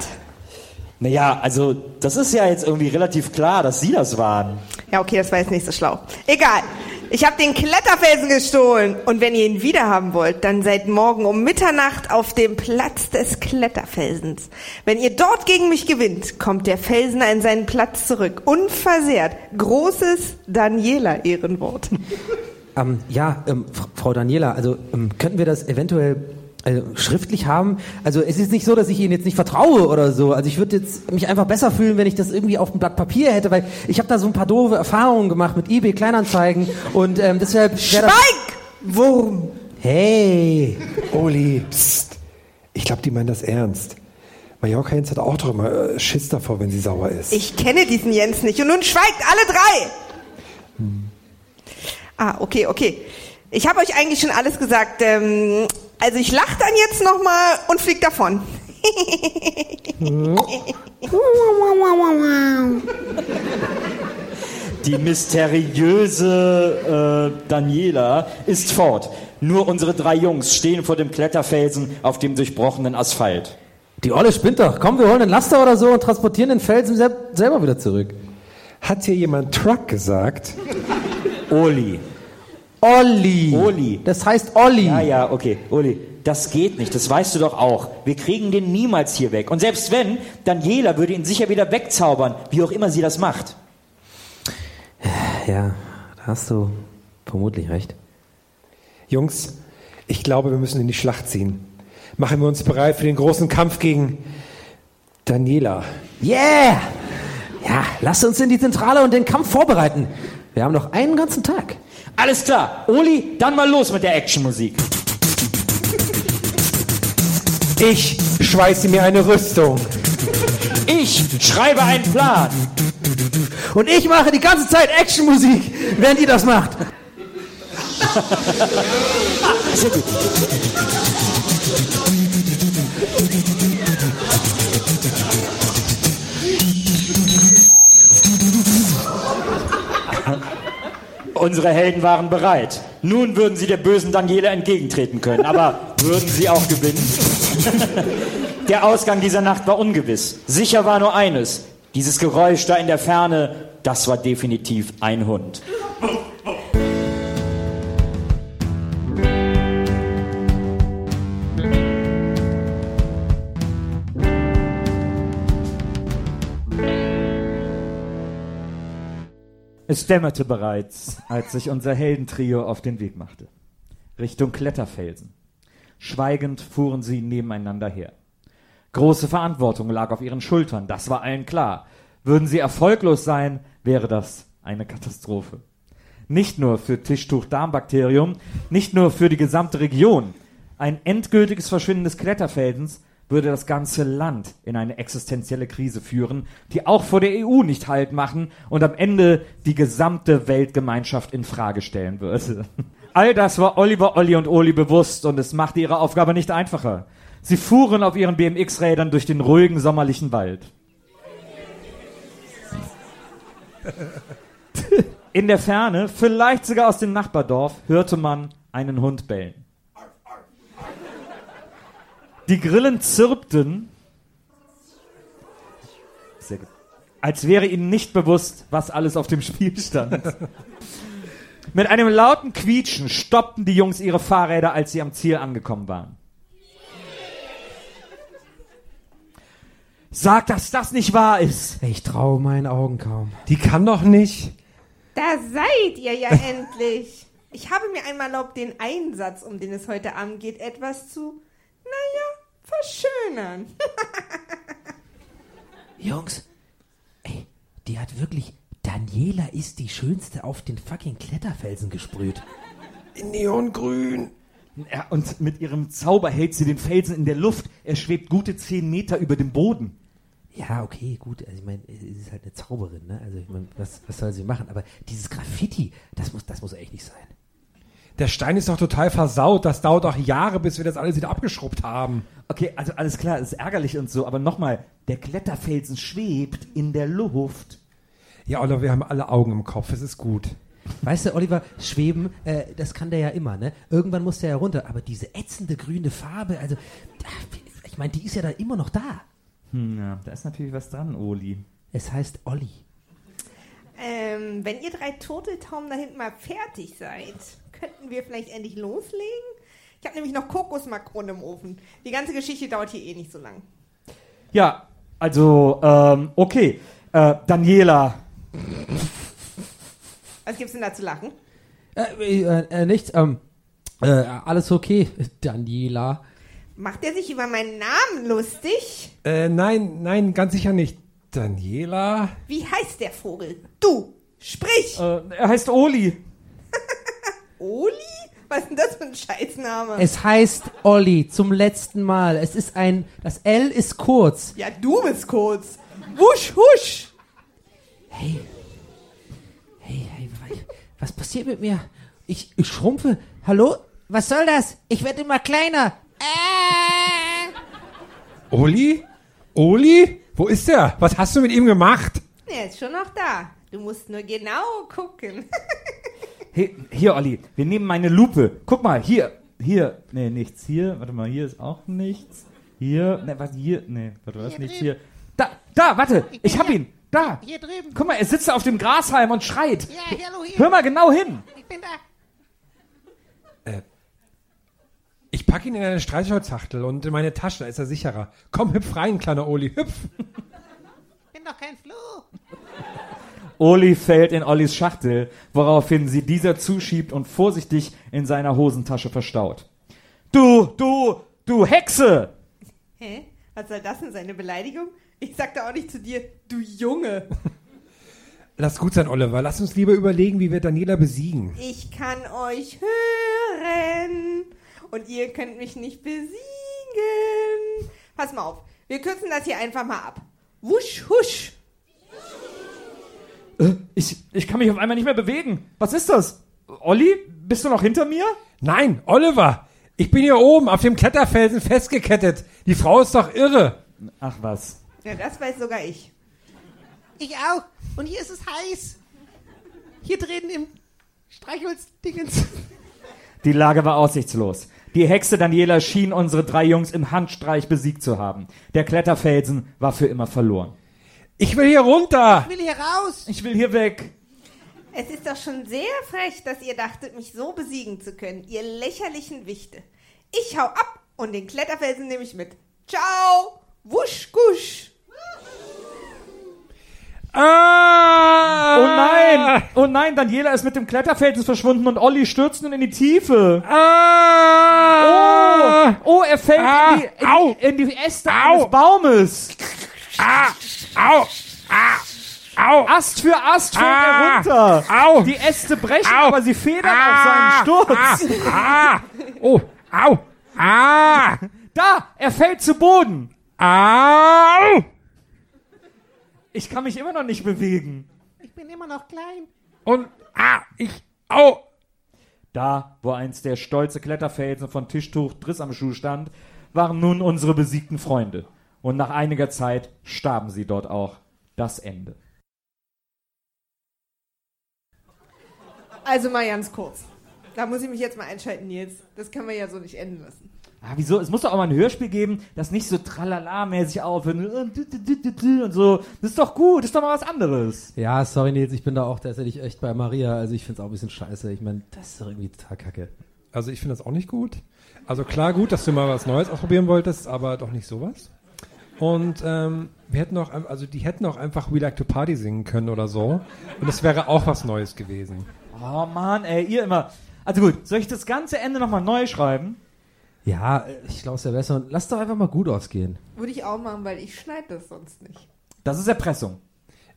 Naja, also das ist ja jetzt irgendwie relativ klar, dass Sie das waren. Ja, okay, das war jetzt nicht so schlau. Egal. Ich habe den Kletterfelsen gestohlen. Und wenn ihr ihn wiederhaben wollt, dann seid morgen um Mitternacht auf dem Platz des Kletterfelsens. Wenn ihr dort gegen mich gewinnt, kommt der Felsen an seinen Platz zurück. Unversehrt. Großes Daniela-Ehrenwort. Ähm, ja, ähm, Frau Daniela, also ähm, könnten wir das eventuell Also schriftlich haben, also es ist nicht so, dass ich Ihnen jetzt nicht vertraue oder so. Also ich würde jetzt mich einfach besser fühlen, wenn ich das irgendwie auf einem Blatt Papier hätte, weil ich habe da so ein paar doofe Erfahrungen gemacht mit eBay Kleinanzeigen und ähm, deshalb. Schweig! Wurm! Hey! Oli, psst. Ich glaube, die meinen das ernst. Mallorca Jens hat auch doch immer äh, Schiss davor, wenn sie sauer ist. Ich kenne diesen Jens nicht und nun schweigt alle drei! Ah, okay, okay. Ich habe euch eigentlich schon alles gesagt. Ähm, also ich lache dann jetzt nochmal und flieg davon. Die mysteriöse äh, Daniela ist fort. Nur unsere drei Jungs stehen vor dem Kletterfelsen auf dem durchbrochenen Asphalt. Die Olle spinnt doch. Komm, wir holen einen Laster oder so und transportieren den Felsen sel selber wieder zurück. Hat hier jemand Truck gesagt? Oli. Olli. Oli. Das heißt Olli. Ja, ja, okay. Oli, das geht nicht. Das weißt du doch auch. Wir kriegen den niemals hier weg. Und selbst wenn, Daniela würde ihn sicher wieder wegzaubern, wie auch immer sie das macht. Ja, da hast du vermutlich recht. Jungs, ich glaube, wir müssen in die Schlacht ziehen. Machen wir uns bereit für den großen Kampf gegen Daniela. Yeah! Ja, lasst uns in die Zentrale und den Kampf vorbereiten. Wir haben noch einen ganzen Tag. Alles klar. Oli, dann mal los mit der Actionmusik. Ich schweiße mir eine Rüstung. Ich schreibe einen Plan. Und ich mache die ganze Zeit Actionmusik, während ihr das macht. Sehr gut. Unsere Helden waren bereit. Nun würden sie der bösen Daniela entgegentreten können. Aber würden sie auch gewinnen? der Ausgang dieser Nacht war ungewiss. Sicher war nur eines. Dieses Geräusch da in der Ferne, das war definitiv ein Hund. Es dämmerte bereits, als sich unser Heldentrio auf den Weg machte. Richtung Kletterfelsen. Schweigend fuhren sie nebeneinander her. Große Verantwortung lag auf ihren Schultern, das war allen klar. Würden sie erfolglos sein, wäre das eine Katastrophe. Nicht nur für Tischtuch-Darmbakterium, nicht nur für die gesamte Region. Ein endgültiges Verschwinden des Kletterfelsens würde das ganze Land in eine existenzielle Krise führen, die auch vor der EU nicht Halt machen und am Ende die gesamte Weltgemeinschaft in Frage stellen würde. All das war Oliver, Olli und Oli bewusst und es machte ihre Aufgabe nicht einfacher. Sie fuhren auf ihren BMX-Rädern durch den ruhigen sommerlichen Wald. In der Ferne, vielleicht sogar aus dem Nachbardorf, hörte man einen Hund bellen. Die Grillen zirpten, Sehr gut. als wäre ihnen nicht bewusst, was alles auf dem Spiel stand. Mit einem lauten Quietschen stoppten die Jungs ihre Fahrräder, als sie am Ziel angekommen waren. Sag, dass das nicht wahr ist. Ich traue meinen Augen kaum. Die kann doch nicht. Da seid ihr ja endlich. Ich habe mir einmal erlaubt, den Einsatz, um den es heute Abend geht, etwas zu, naja, verschönern. Jungs, ey, die hat wirklich. Daniela ist die schönste auf den fucking Kletterfelsen gesprüht. In Neongrün. Ja, und mit ihrem Zauber hält sie den Felsen in der Luft. Er schwebt gute zehn Meter über dem Boden. Ja, okay, gut. Also ich meine, sie ist halt eine Zauberin, ne? Also ich meine, was, was soll sie machen? Aber dieses Graffiti, das muss, das muss echt nicht sein. Der Stein ist doch total versaut. Das dauert auch Jahre, bis wir das alles wieder abgeschrubbt haben. Okay, also alles klar, ist ärgerlich und so, aber nochmal, der Kletterfelsen schwebt in der Luft. Ja, Oliver, wir haben alle Augen im Kopf. Es ist gut. Weißt du, Oliver, schweben, äh, das kann der ja immer, ne? Irgendwann muss der ja runter. Aber diese ätzende grüne Farbe, also, ich meine, die ist ja da immer noch da. Hm, ja, da ist natürlich was dran, Oli. Es heißt Olli. Ähm, wenn ihr drei Turteltauben da hinten mal fertig seid, könnten wir vielleicht endlich loslegen? Ich habe nämlich noch Kokosmakronen im Ofen. Die ganze Geschichte dauert hier eh nicht so lang. Ja, also, ähm, okay. Äh, Daniela. Was gibt's denn da zu lachen? Äh, äh, äh, nichts, ähm, äh, alles okay, Daniela. Macht er sich über meinen Namen lustig? Äh, nein, nein, ganz sicher nicht. Daniela? Wie heißt der Vogel? Du, sprich! Äh, er heißt Oli. Oli? Was ist denn das für ein Scheißname? Es heißt Olli zum letzten Mal. Es ist ein, das L ist kurz. ja, du bist kurz. Wusch, husch. Hey, hey, hey, wa- was passiert mit mir? Ich, ich schrumpfe. Hallo? Was soll das? Ich werde immer kleiner. Oli? Oli? Wo ist er? Was hast du mit ihm gemacht? Er ist schon noch da. Du musst nur genau gucken. Hey, hier, Olli, wir nehmen meine Lupe. Guck mal, hier, hier, nee, nichts hier. Warte mal, hier ist auch nichts. Hier, ne, was hier? Nee, warte, was nichts hier. Da, da, warte, ich hab ihn. Da. Hier drüben. Guck mal, er sitzt auf dem Grashalm und schreit. Ja, hallo hier. Hör mal genau hin. Ich bin da. Ich packe ihn in eine Streichholzachtel und in meine Tasche, da ist er sicherer. Komm, hüpf rein, kleiner Oli, hüpf. bin doch kein Floh. Oli fällt in Ollis Schachtel, woraufhin sie dieser zuschiebt und vorsichtig in seiner Hosentasche verstaut. Du, du, du Hexe! Hä? Was soll das denn, seine Beleidigung? Ich sag da auch nicht zu dir, du Junge. Lass gut sein, Oliver. Lass uns lieber überlegen, wie wir Daniela besiegen. Ich kann euch hören. Und ihr könnt mich nicht besiegen. Pass mal auf. Wir kürzen das hier einfach mal ab. Wusch, husch. Äh, Ich, ich kann mich auf einmal nicht mehr bewegen. Was ist das? Olli, bist du noch hinter mir? Nein, Oliver. Ich bin hier oben auf dem Kletterfelsen festgekettet. Die Frau ist doch irre. Ach was. Ja, das weiß sogar ich. Ich auch. Und hier ist es heiß. Hier drin im Streichholzdingens. Die Lage war aussichtslos. Die Hexe Daniela schien unsere drei Jungs im Handstreich besiegt zu haben. Der Kletterfelsen war für immer verloren. Ich will hier runter. Ich will hier raus. Ich will hier weg. Es ist doch schon sehr frech, dass ihr dachtet, mich so besiegen zu können, ihr lächerlichen Wichte. Ich hau ab und den Kletterfelsen nehme ich mit. Ciao. Wusch, gusch. Ah! Oh nein! Oh nein, Daniela ist mit dem Kletterfelsen verschwunden und Olli stürzt nun in die Tiefe. Ah! Oh, oh er fällt Ah! in, die, in, in die Äste Au! eines Baumes. Ah! Au! Ah! Au! Ast für Ast fällt Ah! er runter. Au! Die Äste brechen, Au! aber sie federn Ah! auf seinen Sturz. Ah! Oh! Au! Ah! Da, er fällt zu Boden. Au! Ich kann mich immer noch nicht bewegen. Ich bin immer noch klein. Und ah! Ich au! Da, wo einst der stolze Kletterfelsen von Tischtuch Driss am Schuh stand, waren nun unsere besiegten Freunde. Und nach einiger Zeit starben sie dort auch. Das Ende. Also mal ganz kurz. Da muss ich mich jetzt mal einschalten, Nils. Das können wir ja so nicht enden lassen. Ah, wieso? Es muss doch auch mal ein Hörspiel geben, das nicht so tralala-mäßig aufhört und und so. Das ist doch gut, das ist doch mal was anderes. Ja, sorry Nils, ich bin da auch tatsächlich echt bei Maria. Also ich finde es auch ein bisschen scheiße. Ich meine, das ist doch irgendwie total kacke. Also ich finde das auch nicht gut. Also klar gut, dass du mal was Neues ausprobieren wolltest, aber doch nicht sowas. Und ähm, wir hätten auch, also die hätten auch einfach We Like to Party singen können oder so. Und es wäre auch was Neues gewesen. Oh Mann, ey, ihr immer. Also gut, soll ich das ganze Ende nochmal neu schreiben? Ja, ich glaube, es wäre besser. Und lass doch einfach mal gut ausgehen. Würde ich auch machen, weil ich schneide das sonst nicht. Das ist Erpressung.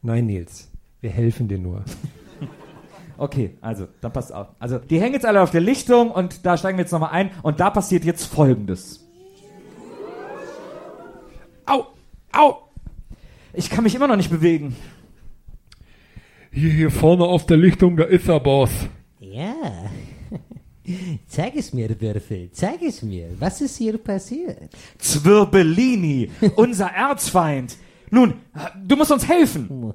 Nein, Nils, wir helfen dir nur. Okay, also, dann passt auf. Also, die hängen jetzt alle auf der Lichtung und da steigen wir jetzt nochmal ein und da passiert jetzt Folgendes. Au! Au! Ich kann mich immer noch nicht bewegen. Hier, hier vorne auf der Lichtung, da ist er, Boss. Ja. Zeig es mir, Würfel. Zeig es mir. Was ist hier passiert? Zwirbellini, unser Erzfeind. Nun, du musst uns helfen.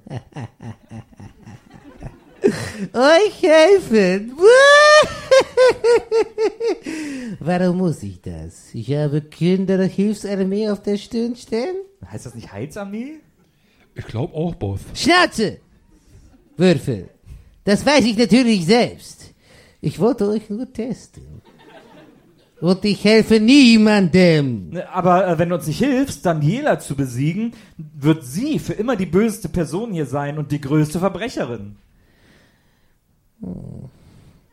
Euch helfen. Warum muss ich das? Ich habe Kinderhilfsarmee auf der Stirn stehen? Heißt das nicht Heizarmee? Ich glaube auch, Boss. Schnauze! Würfel. Das weiß ich natürlich selbst. Ich wollte euch nur testen. Und ich helfe niemandem. Aber äh, wenn du uns nicht hilfst, Daniela zu besiegen, wird sie für immer die böseste Person hier sein und die größte Verbrecherin. Hm.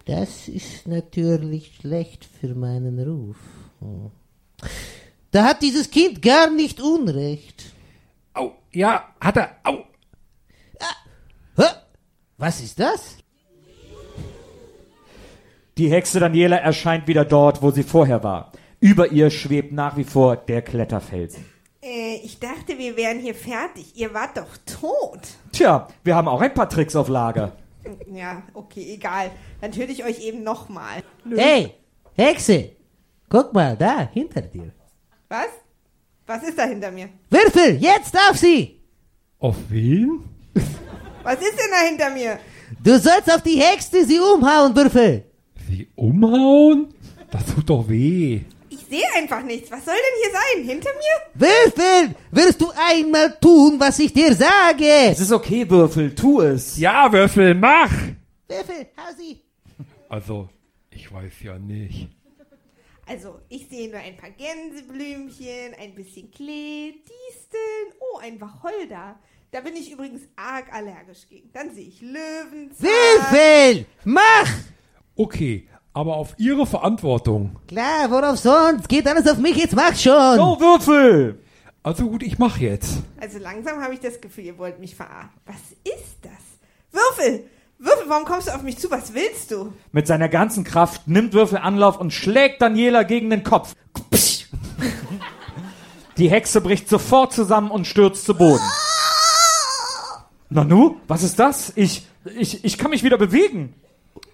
Das ist natürlich schlecht für meinen Ruf. Hm. Da hat dieses Kind gar nicht Unrecht. Au, ja, hat er. Au. Hä? Was ist das? Die Hexe Daniela erscheint wieder dort, wo sie vorher war. Über ihr schwebt nach wie vor der Kletterfelsen. Äh, ich dachte, wir wären hier fertig. Ihr wart doch tot. Tja, wir haben auch ein paar Tricks auf Lager. Ja, okay, egal. Dann töte ich euch eben nochmal. Hey, Hexe, guck mal, da, hinter dir. Was? Was ist da hinter mir? Würfel, jetzt auf sie! Auf wen? Was ist denn da hinter mir? Du sollst auf die Hexe sie umhauen, Würfel! Sie umhauen? Das tut doch weh. Ich sehe einfach nichts. Was soll denn hier sein? Hinter mir? Würfel, wirst du einmal tun, was ich dir sage? Es ist okay, Würfel, tu es. Ja, Würfel, mach! Würfel, hau sie! Also, ich weiß ja nicht. Also, ich sehe nur ein paar Gänseblümchen, ein bisschen Klee, Disteln, oh, ein Wacholder. Da bin ich übrigens arg allergisch gegen. Dann sehe ich Löwenzahn. Würfel, mach! Okay, aber auf Ihre Verantwortung. Klar, worauf sonst? Geht alles auf mich, jetzt mach schon! Oh, Würfel! Also gut, ich mach jetzt. Also langsam habe ich das Gefühl, ihr wollt mich verarschen. Was ist das? Würfel! Würfel, warum kommst du auf mich zu? Was willst du? Mit seiner ganzen Kraft nimmt Würfel Anlauf und schlägt Daniela gegen den Kopf. Die Hexe bricht sofort zusammen und stürzt zu Boden. Nanu, was ist das? Ich, ich, ich kann mich wieder bewegen.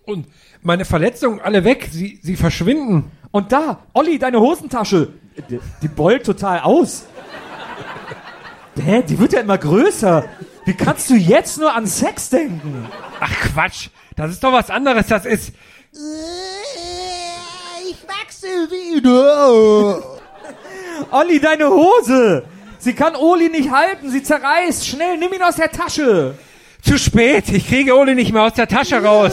Und meine Verletzungen alle weg, sie, sie verschwinden. Und da, Olli, deine Hosentasche. Die, die beult total aus. Hä, die wird ja immer größer. Wie kannst du jetzt nur an Sex denken? Ach Quatsch, das ist doch was anderes, das ist... Ich wachse wieder! Olli, deine Hose. Sie kann Oli nicht halten, sie zerreißt. Schnell, nimm ihn aus der Tasche. Zu spät, ich kriege Oli nicht mehr aus der Tasche raus.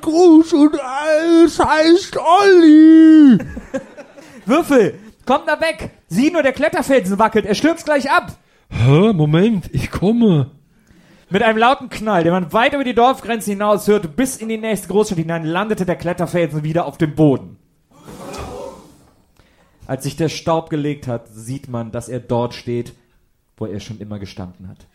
Groß und alles heißt Olli! Würfel, komm da weg. Sieh nur, der Kletterfelsen wackelt. Er stürzt gleich ab. Hä, Moment, ich komme. Mit einem lauten Knall, den man weit über die Dorfgrenze hinaus hörte, bis in die nächste Großstadt hinein, landete der Kletterfelsen wieder auf dem Boden. Als sich der Staub gelegt hat, sieht man, dass er dort steht, wo er schon immer gestanden hat.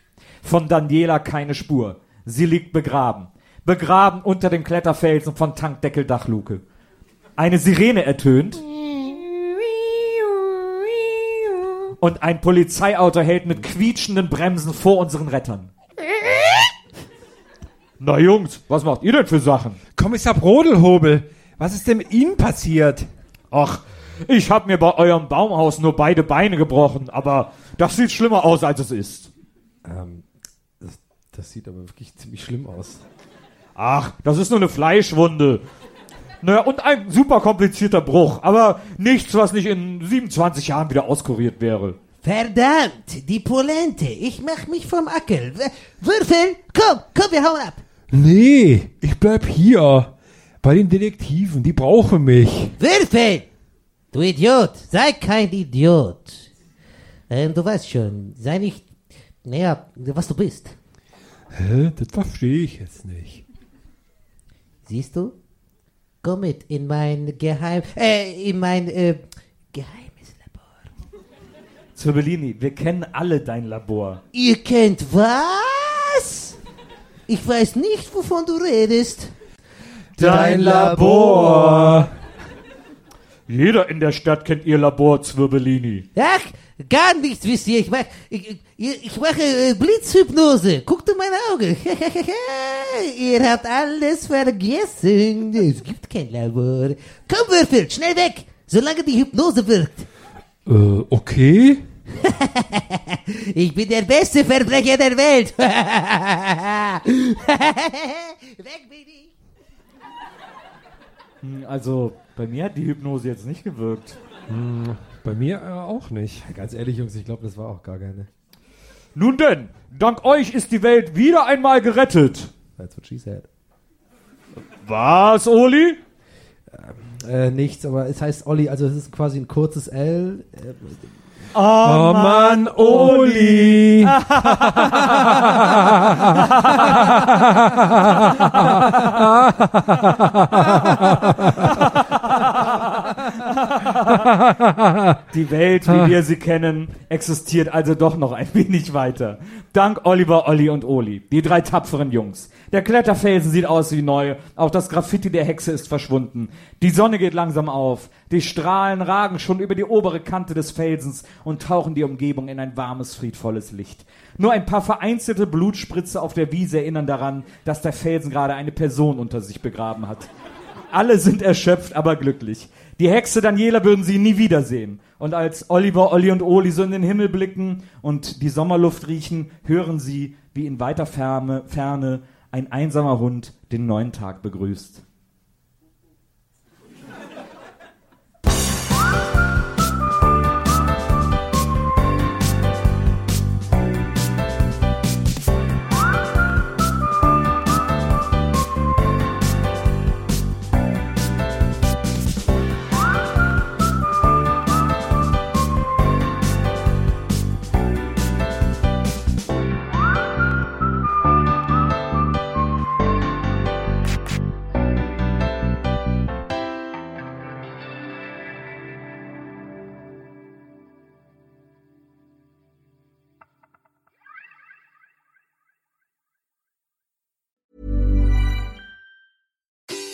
Von Daniela keine Spur. Sie liegt begraben. Begraben unter dem Kletterfelsen von Tankdeckel Dachluke. Eine Sirene ertönt. Und ein Polizeiauto hält mit quietschenden Bremsen vor unseren Rettern. Na Jungs, was macht ihr denn für Sachen? Kommissar Brodelhobel, was ist denn mit Ihnen passiert? Ach, ich hab mir bei eurem Baumhaus nur beide Beine gebrochen, aber das sieht schlimmer aus, als es ist. Ähm, das, das sieht aber wirklich ziemlich schlimm aus. Ach, das ist nur eine Fleischwunde. Naja, und ein super komplizierter Bruch, aber nichts, was nicht in 27 Jahren wieder auskuriert wäre. Verdammt, die Polente, ich mach mich vom Ackel. Würfel, komm, komm, wir hauen ab. Nee, ich bleib hier. Bei den Detektiven, die brauchen mich. Würfel! Du Idiot, sei kein Idiot. Ähm, du weißt schon, sei nicht, naja, was du bist. Hä? Das verstehe ich jetzt nicht. Siehst du? Komm mit in mein Geheim, äh, in mein, äh, Geheim. Zirbellini, wir kennen alle dein Labor. Ihr kennt was? Ich weiß nicht, wovon du redest. Dein Labor. Jeder in der Stadt kennt ihr Labor, Zwirbellini. Ach, gar nichts wisst ihr. Ich mach, ich, ich, ich mache äh, Blitzhypnose. Guckt in meine Augen. ihr habt alles vergessen. Es gibt kein Labor. Komm, Würfel, schnell weg, solange die Hypnose wirkt. Äh, okay. Ich bin der beste Verbrecher der Welt. weg bin ich. Hm, Also, bei mir hat die Hypnose jetzt nicht gewirkt. Hm, bei mir äh, auch nicht. Ganz ehrlich, Jungs, ich glaube, das war auch gar keine. Nun denn, dank euch ist die Welt wieder einmal gerettet. That's what she said. Was, Oli? Äh, nichts, aber es heißt Olli, also es ist quasi ein kurzes L. Äh, Oh, Mann, Oli. Die Welt, wie wir sie kennen, existiert also doch noch ein wenig weiter. Dank Oliver, Olli und Oli, die drei tapferen Jungs. Der Kletterfelsen sieht aus wie neu, auch das Graffiti der Hexe ist verschwunden. Die Sonne geht langsam auf, die Strahlen ragen schon über die obere Kante des Felsens und tauchen die Umgebung in ein warmes, friedvolles Licht. Nur ein paar vereinzelte Blutspritze auf der Wiese erinnern daran, dass der Felsen gerade eine Person unter sich begraben hat. Alle sind erschöpft, aber glücklich. Die Hexe Daniela würden sie nie wiedersehen. Und als Oliver, Olli und Oli so in den Himmel blicken und die Sommerluft riechen, hören sie, wie in weiter Ferne, Ferne ein einsamer Hund den neuen Tag begrüßt.